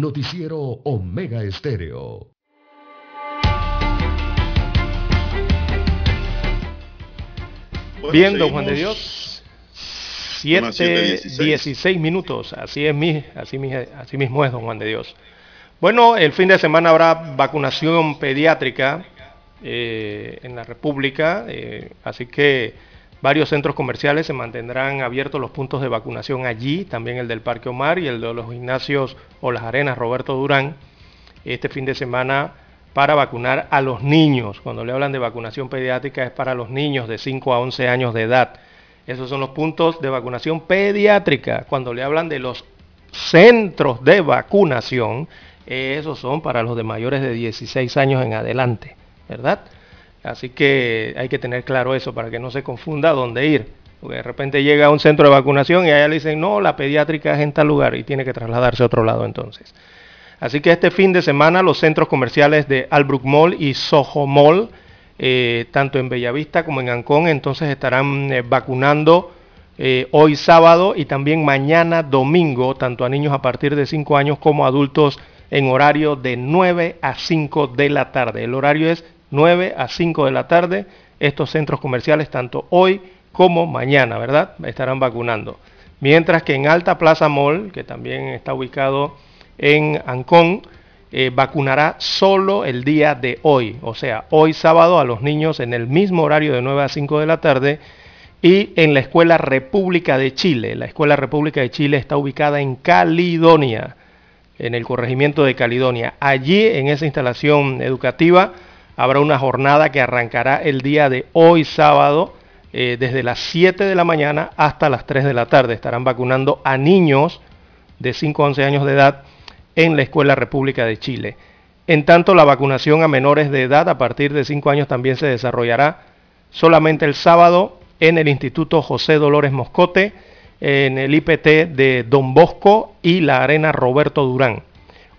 Noticiero Omega Estéreo. Bueno, Bien, don Juan de. Dios. Son las 7, 7:16. 16 minutos. Así es mi, así, mi- así mismo es, don Juan de Dios. Bueno, el fin de semana habrá vacunación pediátrica eh, en la República, eh, así que varios centros comerciales se mantendrán abiertos los puntos de vacunación allí, también el del Parque Omar y el de los gimnasios o las arenas Roberto Durán, este fin de semana para vacunar a los niños. Cuando le hablan de vacunación pediátrica es para los niños de 5 a 11 años de edad. Esos son los puntos de vacunación pediátrica. Cuando le hablan de los centros de vacunación, esos son para los de mayores de 16 años en adelante, ¿verdad? Así que hay que tener claro eso para que no se confunda dónde ir. Porque de repente llega a un centro de vacunación y allá le dicen, no, la pediátrica es en tal lugar y tiene que trasladarse a otro lado entonces. Así que este fin de semana los centros comerciales de Albrook Mall y Soho Mall, eh, tanto en Bellavista como en Ancón, entonces estarán eh, vacunando eh, hoy sábado y también mañana domingo, tanto a niños a partir de 5 años como adultos en horario de 9 a 5 de la tarde. El horario es 9 a 5 de la tarde. Estos centros comerciales, tanto hoy como mañana, ¿verdad? Estarán vacunando. Mientras que en Alta Plaza Mall, que también está ubicado en Ancón, eh, vacunará solo el día de hoy, o sea, hoy sábado a los niños en el mismo horario de 9 a 5 de la tarde y en la Escuela República de Chile. La Escuela República de Chile está ubicada en Caledonia, en el corregimiento de Caledonia. Allí, en esa instalación educativa, habrá una jornada que arrancará el día de hoy sábado, eh, desde las 7 de la mañana hasta las 3 de la tarde. Estarán vacunando a niños de 5 a 11 años de edad en la Escuela República de Chile. En tanto, la vacunación a menores de edad a partir de 5 años también se desarrollará solamente el sábado en el Instituto José Dolores Moscote, en el IPT de Don Bosco y la Arena Roberto Durán.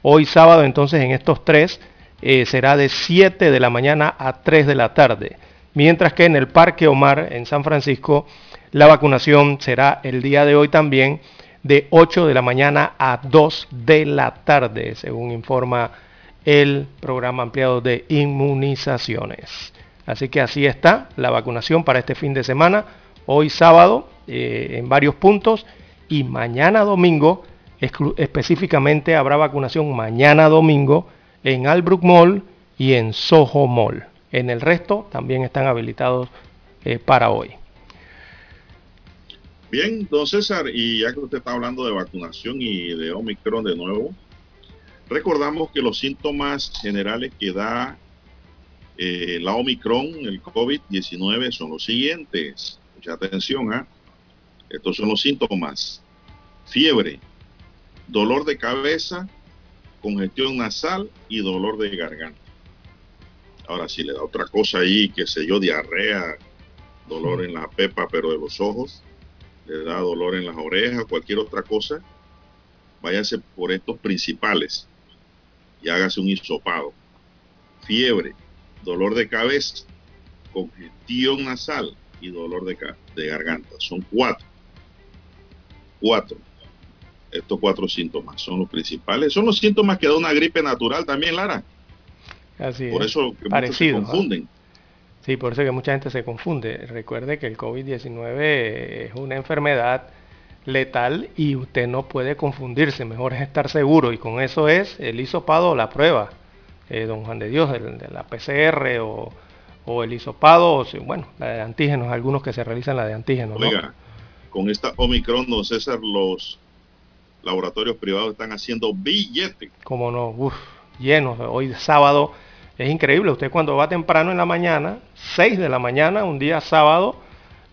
Hoy sábado entonces en estos tres eh, será de 7 de la mañana a 3 de la tarde. mientras que en el Parque Omar, en San Francisco, la vacunación será el día de hoy también de 8 de la mañana a 2 de la tarde, según informa el programa ampliado de inmunizaciones. Así que así está la vacunación para este fin de semana, hoy sábado eh, en varios puntos y mañana domingo, específicamente habrá vacunación mañana domingo en Albrook Mall y en Soho Mall. En el resto también están habilitados eh, para hoy. Bien, don César, y ya que usted está hablando de vacunación y de Omicron de nuevo, recordamos que los síntomas generales que da eh, la Omicron, el COVID-19, son los siguientes. Mucha atención, ¿ah? Estos son los síntomas. Fiebre, dolor de cabeza, congestión nasal y dolor de garganta. Ahora, si le da otra cosa ahí, que sé yo, diarrea, dolor en la pepa, pero de los ojos, le da dolor en las orejas, cualquier otra cosa, váyase por estos principales y hágase un hisopado. Fiebre, dolor de cabeza, congestión nasal y dolor de, de garganta. Son cuatro. Cuatro. Estos cuatro síntomas son los principales. Son los síntomas que da una gripe natural también, Lara. Así por eso que Parecido, se confunden. Sí, por eso que mucha gente se confunde. Recuerde que el COVID-19 es una enfermedad letal y usted no puede confundirse. Mejor es estar seguro y con eso es el hisopado o la prueba, eh, don Juan de Dios, de, la PCR o, el hisopado, o, bueno, la de antígenos, algunos que se realizan la de antígenos. Oiga, con esta Omicron, don César, los laboratorios privados están haciendo billetes. Como no, uff, llenos. Hoy sábado es increíble, usted cuando va temprano en la mañana, 6 de la mañana, un día sábado,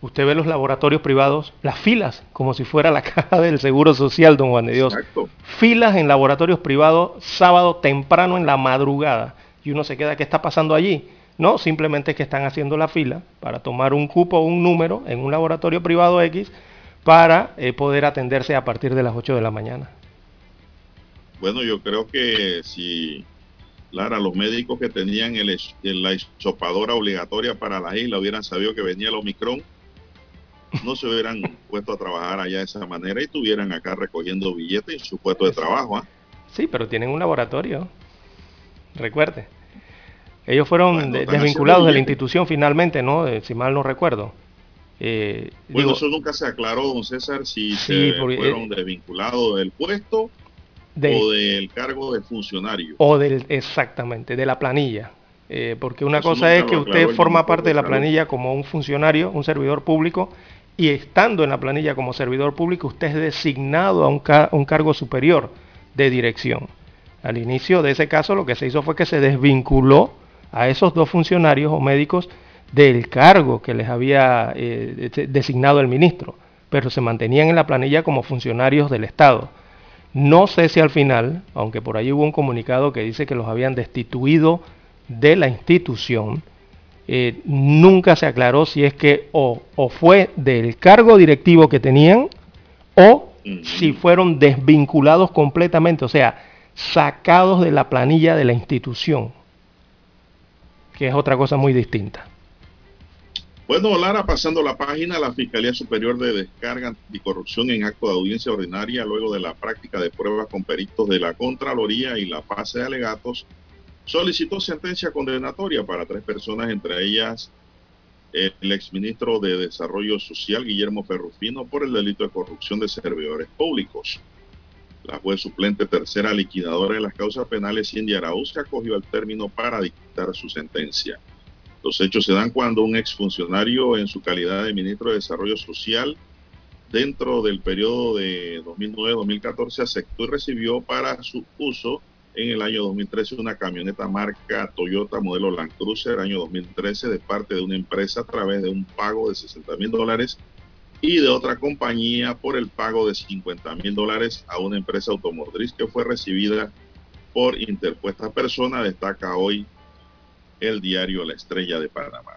usted ve los laboratorios privados, las filas, como si fuera la caja del Seguro Social, don Juan de Dios. Exacto. Filas en laboratorios privados, sábado temprano en la madrugada. Y uno se queda, ¿qué está pasando allí? No, simplemente es que están haciendo la fila para tomar un cupo o un número en un laboratorio privado X para eh, poder atenderse a partir de las 8 de la mañana. Bueno, yo creo que si Lara, los médicos que tenían el, la isopadora obligatoria para la isla hubieran sabido que venía el Omicron, no se hubieran puesto a trabajar allá de esa manera y estuvieran acá recogiendo billetes en su puesto de trabajo. ¿ah? Sí, pero tienen un laboratorio. Recuerde. Ellos fueron desvinculados de la institución finalmente, ¿no? Eh, si mal no recuerdo. Eh, bueno, eso nunca se aclaró, don César, si se fueron eh, desvinculados del puesto o del cargo de funcionario. O del, exactamente, de la planilla. Eh, porque una cosa es que usted forma parte de la planilla como un funcionario, un servidor público, y estando en la planilla como servidor público, usted es designado a un, un cargo superior de dirección. Al inicio de ese caso lo que se hizo fue que se desvinculó a esos dos funcionarios o médicos del cargo que les había eh, designado el ministro, pero se mantenían en la planilla como funcionarios del Estado. No sé si al final, aunque por ahí hubo un comunicado que dice que los habían destituido de la institución, eh, nunca se aclaró si es que o, fue del cargo directivo que tenían o si fueron desvinculados completamente, o sea, sacados de la planilla de la institución, que es otra cosa muy distinta. Bueno, Lara, pasando la página, la Fiscalía Superior de Descarga Anticorrupción en acto de audiencia ordinaria, luego de la práctica de pruebas con peritos de la Contraloría y la fase de alegatos, solicitó sentencia condenatoria para tres personas, entre ellas el exministro de Desarrollo Social, Guillermo Ferrufino, por el delito de corrupción de servidores públicos. La juez suplente tercera liquidadora de las causas penales, Cindy Arauz, acogió al término para dictar su sentencia. Los hechos se dan cuando un exfuncionario en su calidad de ministro de Desarrollo Social dentro del periodo de 2009-2014 aceptó y recibió para su uso en el año 2013 una camioneta marca Toyota modelo Land Cruiser año 2013 de parte de una empresa a través de un pago de 60 mil dólares y de otra compañía por el pago de 50 mil dólares a una empresa automotriz que fue recibida por interpuesta persona, destaca hoy el diario La Estrella de Panamá.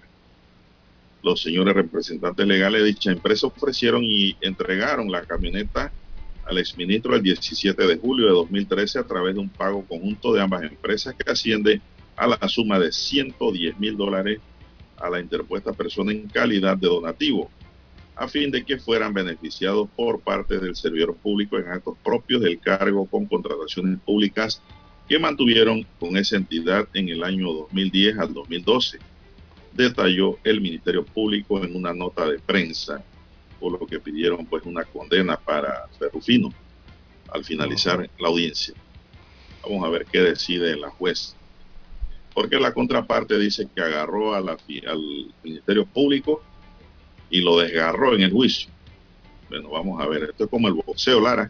Los señores representantes legales de dicha empresa ofrecieron y entregaron la camioneta al exministro el 17 de julio de 2013 a través de un pago conjunto de ambas empresas que asciende a la suma de 110 mil dólares a la interpuesta persona en calidad de donativo, a fin de que fueran beneficiados por parte del servidor público en actos propios del cargo con contrataciones públicas que mantuvieron con esa entidad en el año 2010 al 2012, detalló el Ministerio Público en una nota de prensa, por lo que pidieron pues una condena para Ferrufino al finalizar la audiencia. Vamos a ver qué decide la juez. Porque la contraparte dice que agarró a la, al Ministerio Público y lo desgarró en el juicio. Bueno, vamos a ver, esto es como el boxeo, Lara.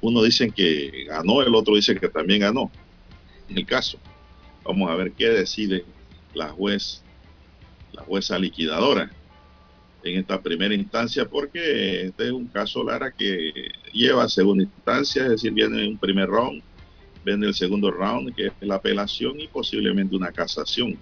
Uno dice que ganó, el otro dice que también ganó. En el caso, vamos a ver qué decide la juez, la jueza liquidadora en esta primera instancia, porque este es un caso, Lara, que lleva a segunda instancia, es decir, viene un primer round, viene el segundo round, que es la apelación y posiblemente una casación.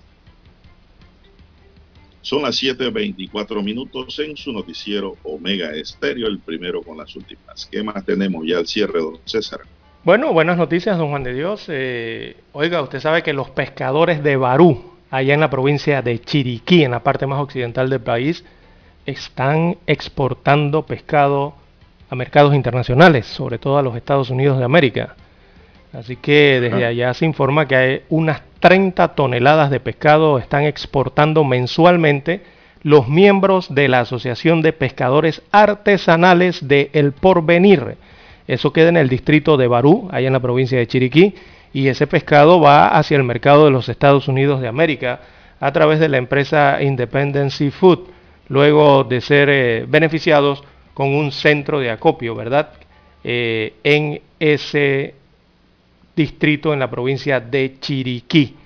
Son las 7.24 minutos en su noticiero Omega Estéreo, el primero con las últimas. ¿Qué más tenemos ya al cierre, don César? Bueno, buenas noticias, don Juan de Dios. Eh, oiga, usted sabe que los pescadores de Barú, allá en la provincia de Chiriquí, en la parte más occidental del país, están exportando pescado a mercados internacionales, sobre todo a los Estados Unidos de América. Así que desde allá se informa que hay unas 30 toneladas de pescado están exportando mensualmente los miembros de la Asociación de Pescadores Artesanales de El Porvenir. Eso queda en el distrito de Barú, allá en la provincia de Chiriquí, y ese pescado va hacia el mercado de los Estados Unidos de América a través de la empresa Independent Seafood, luego de ser eh, beneficiados con un centro de acopio, ¿verdad? Eh, en ese distrito en la provincia de Chiriquí.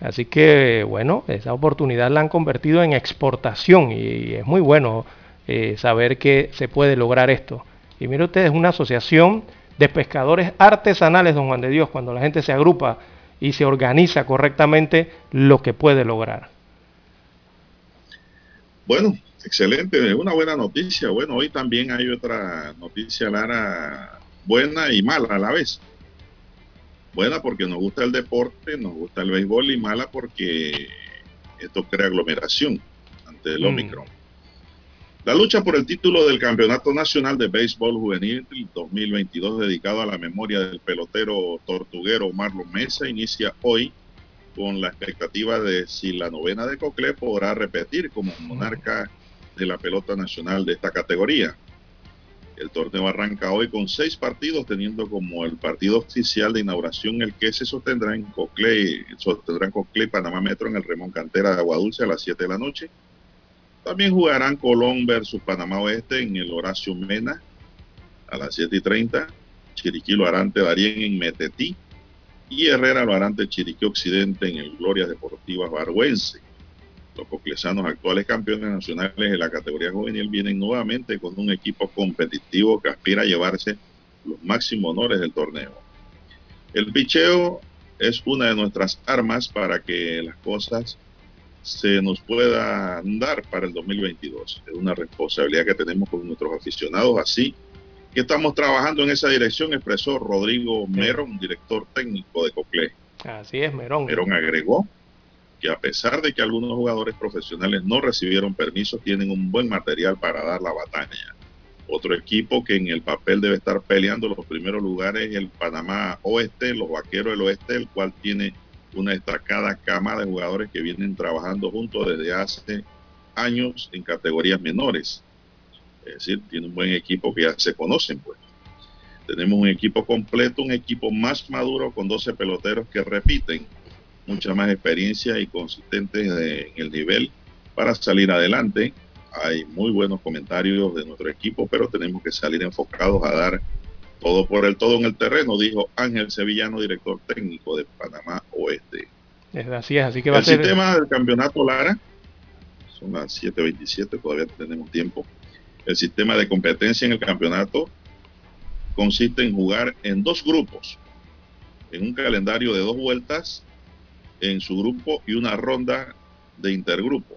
Así que, bueno, esa oportunidad la han convertido en exportación y es muy bueno eh, saber que se puede lograr esto. Y mire usted, es una asociación de pescadores artesanales, don Juan de Dios, cuando la gente se agrupa y se organiza correctamente lo que puede lograr. Bueno, excelente, una buena noticia. Bueno, hoy también hay otra noticia, Lara, buena y mala a la vez. Buena porque nos gusta el deporte, nos gusta el béisbol y mala porque esto crea aglomeración ante el mm. Omicron. La lucha por el título del Campeonato Nacional de Béisbol Juvenil 2022 dedicado a la memoria del pelotero tortuguero Marlon Mesa inicia hoy con la expectativa de si la novena de Cocle podrá repetir como monarca de la pelota nacional de esta categoría. El torneo arranca hoy con seis partidos, teniendo como el partido oficial de inauguración el que se sostendrá en Coclé, sostendrá en Panamá Metro, en el Remón Cantera de Aguadulce a las 7 de la noche. También jugarán Colón versus Panamá Oeste en el Horacio Mena a las 7 y 30. Chiriquí lo harán Darien en Metetí y Herrera lo harán Chiriquí Occidente en el Gloria Deportiva Barbuense. Los coclesanos actuales campeones nacionales de la categoría juvenil vienen nuevamente con un equipo competitivo que aspira a llevarse los máximos honores del torneo. El picheo es una de nuestras armas para que las cosas se nos puedan dar para el 2022. Es una responsabilidad que tenemos con nuestros aficionados, así que estamos trabajando en esa dirección, expresó Rodrigo Merón, director técnico de Cocle. Así es, Merón. Merón agregó que a pesar de que algunos jugadores profesionales no recibieron permiso, tienen un buen material para dar la batalla. Otro equipo que en el papel debe estar peleando los primeros lugares es el Panamá Oeste, los Vaqueros del Oeste, el cual tiene una destacada cama de jugadores que vienen trabajando juntos desde hace años en categorías menores. Es decir, tiene un buen equipo que ya se conocen, pues. Tenemos un equipo completo, un equipo más maduro con 12 peloteros que repiten mucha más experiencia y consistentes en el nivel para salir adelante. Hay muy buenos comentarios de nuestro equipo, pero tenemos que salir enfocados a dar todo por el todo en el terreno, dijo Ángel Sevillano, director técnico de Panamá Oeste. Es así es, así que va el a ser... sistema del campeonato Lara, son las 7.27, todavía tenemos tiempo. El sistema de competencia en el campeonato consiste en jugar en dos grupos, en un calendario de dos vueltas en su grupo y una ronda de intergrupo.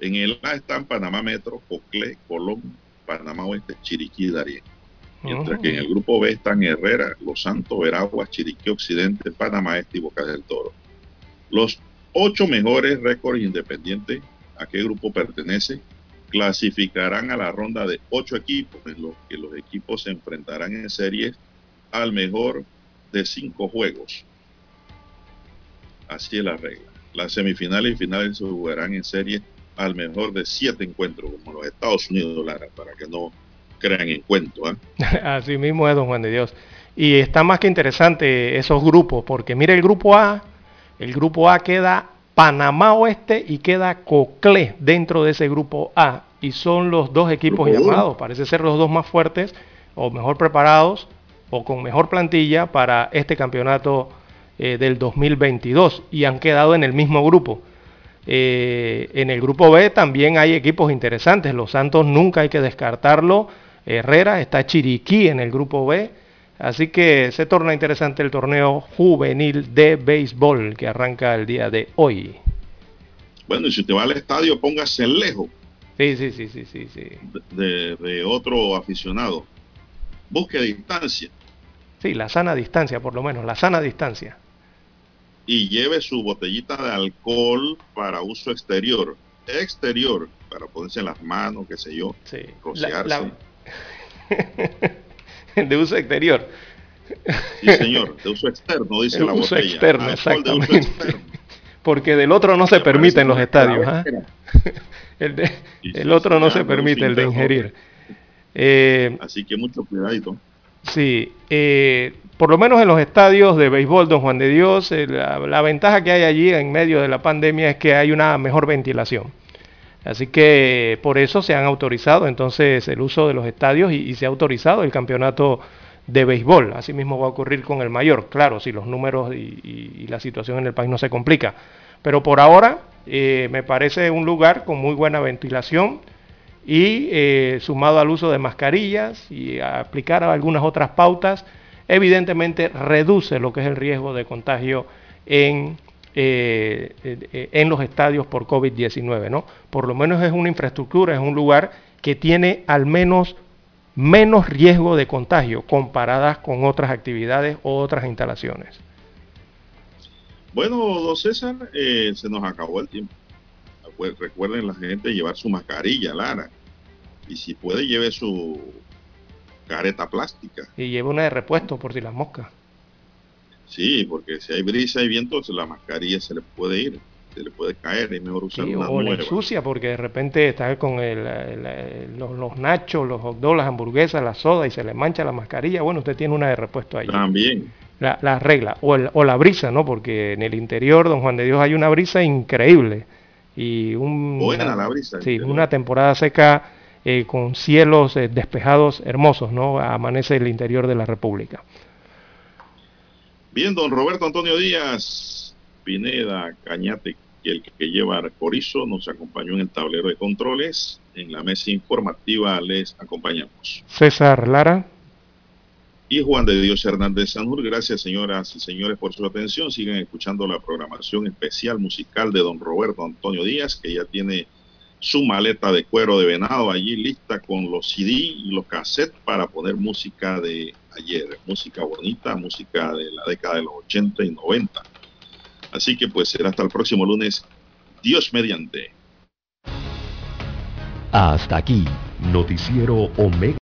En el A están Panamá Metro, Coclé, Colón, Panamá Oeste, Chiriquí y Darien. Mientras que en el grupo B están Herrera, Los Santos, Veraguas, Chiriquí Occidente, Panamá Este y Boca del Toro. Los ocho mejores récords independientes, a qué grupo pertenece, clasificarán a la ronda de ocho equipos, en los que los equipos se enfrentarán en series al mejor de cinco juegos. Así es la regla. Las semifinales y finales se jugarán en serie al mejor de siete encuentros, como los Estados Unidos, Lara, para que no crean en cuento. ¿eh? Así mismo es, don Juan de Dios. Y está más que interesante esos grupos, porque mire el grupo A, el grupo A queda Panamá Oeste y queda Coclé dentro de ese grupo A. Y son los dos equipos llamados, parece ser los dos más fuertes o mejor preparados o con mejor plantilla para este campeonato eh, del 2022 y han quedado en el mismo grupo. Eh, en el grupo B también hay equipos interesantes. Los Santos nunca hay que descartarlo. Herrera está Chiriquí en el grupo B. Así que se torna interesante el torneo juvenil de béisbol que arranca el día de hoy. Bueno, y si usted va al estadio, póngase lejos. Sí, sí, sí, sí, sí. sí. De, de otro aficionado. Busque distancia. Sí, la sana distancia, por lo menos, la sana distancia. Y lleve su botellita de alcohol para uso exterior. Exterior, para ponerse en las manos, qué sé yo. Sí. Rociarse. La, la... de uso exterior. Sí, señor, de uso externo, dice la uso botella. Externo, Alcohol exactamente. de uso externo. Porque del otro no se permite en los estadios. ¿ah? El, de, otro no se permite, el de ingerir. Eh, Así que mucho cuidadito. Sí, eh, por lo menos en los estadios de béisbol, don Juan de Dios, eh, la, ventaja que hay allí en medio de la pandemia es que hay una mejor ventilación. Así que por eso se han autorizado entonces el uso de los estadios y, se ha autorizado el campeonato de béisbol. Así mismo va a ocurrir con el mayor, claro, si los números y, y- y la situación en el país no se complica. Pero por ahora eh, me parece un lugar con muy buena ventilación y eh, sumado al uso de mascarillas y a aplicar algunas otras pautas, evidentemente reduce lo que es el riesgo de contagio en, eh, eh, en los estadios por COVID-19. ¿no? Por lo menos es una infraestructura, es un lugar que tiene al menos menos riesgo de contagio comparadas con otras actividades o otras instalaciones. Bueno, don César, eh, se nos acabó el tiempo. Recuer- Recuerden la gente llevar su mascarilla, Lara. Y si puede, lleve su careta plástica. Y lleva una de repuesto por si las moscas. Sí, porque si hay brisa y viento, la mascarilla se le puede ir, se le puede caer. Es mejor usar Sí, una o la ensucia porque de repente está con el, los, los nachos, los hot dogs, las hamburguesas, la soda y se le mancha la mascarilla. Bueno, usted tiene una de repuesto ahí. También. La, la regla. O, el- o la brisa, ¿no? Porque en el interior, don Juan de Dios, hay una brisa increíble. Y un, Buena la brisa. Sí, una temporada seca eh, con cielos eh, despejados hermosos, ¿no? Amanece el interior de la República. Bien, don Roberto Antonio Díaz, Pineda, Cañate, y el que lleva Corizo, nos acompañó en el tablero de controles. En la mesa informativa les acompañamos. César Lara. Y Juan de Dios Hernández Sanjur, gracias señoras y señores por su atención. Sigan escuchando la programación especial musical de don Roberto Antonio Díaz, que ya tiene su maleta de cuero de venado allí lista con los CD y los cassettes para poner música de ayer, música bonita, música de la década de los 80 y 90. Así que pues será hasta el próximo lunes, Dios mediante. Hasta aquí, Noticiero Omega.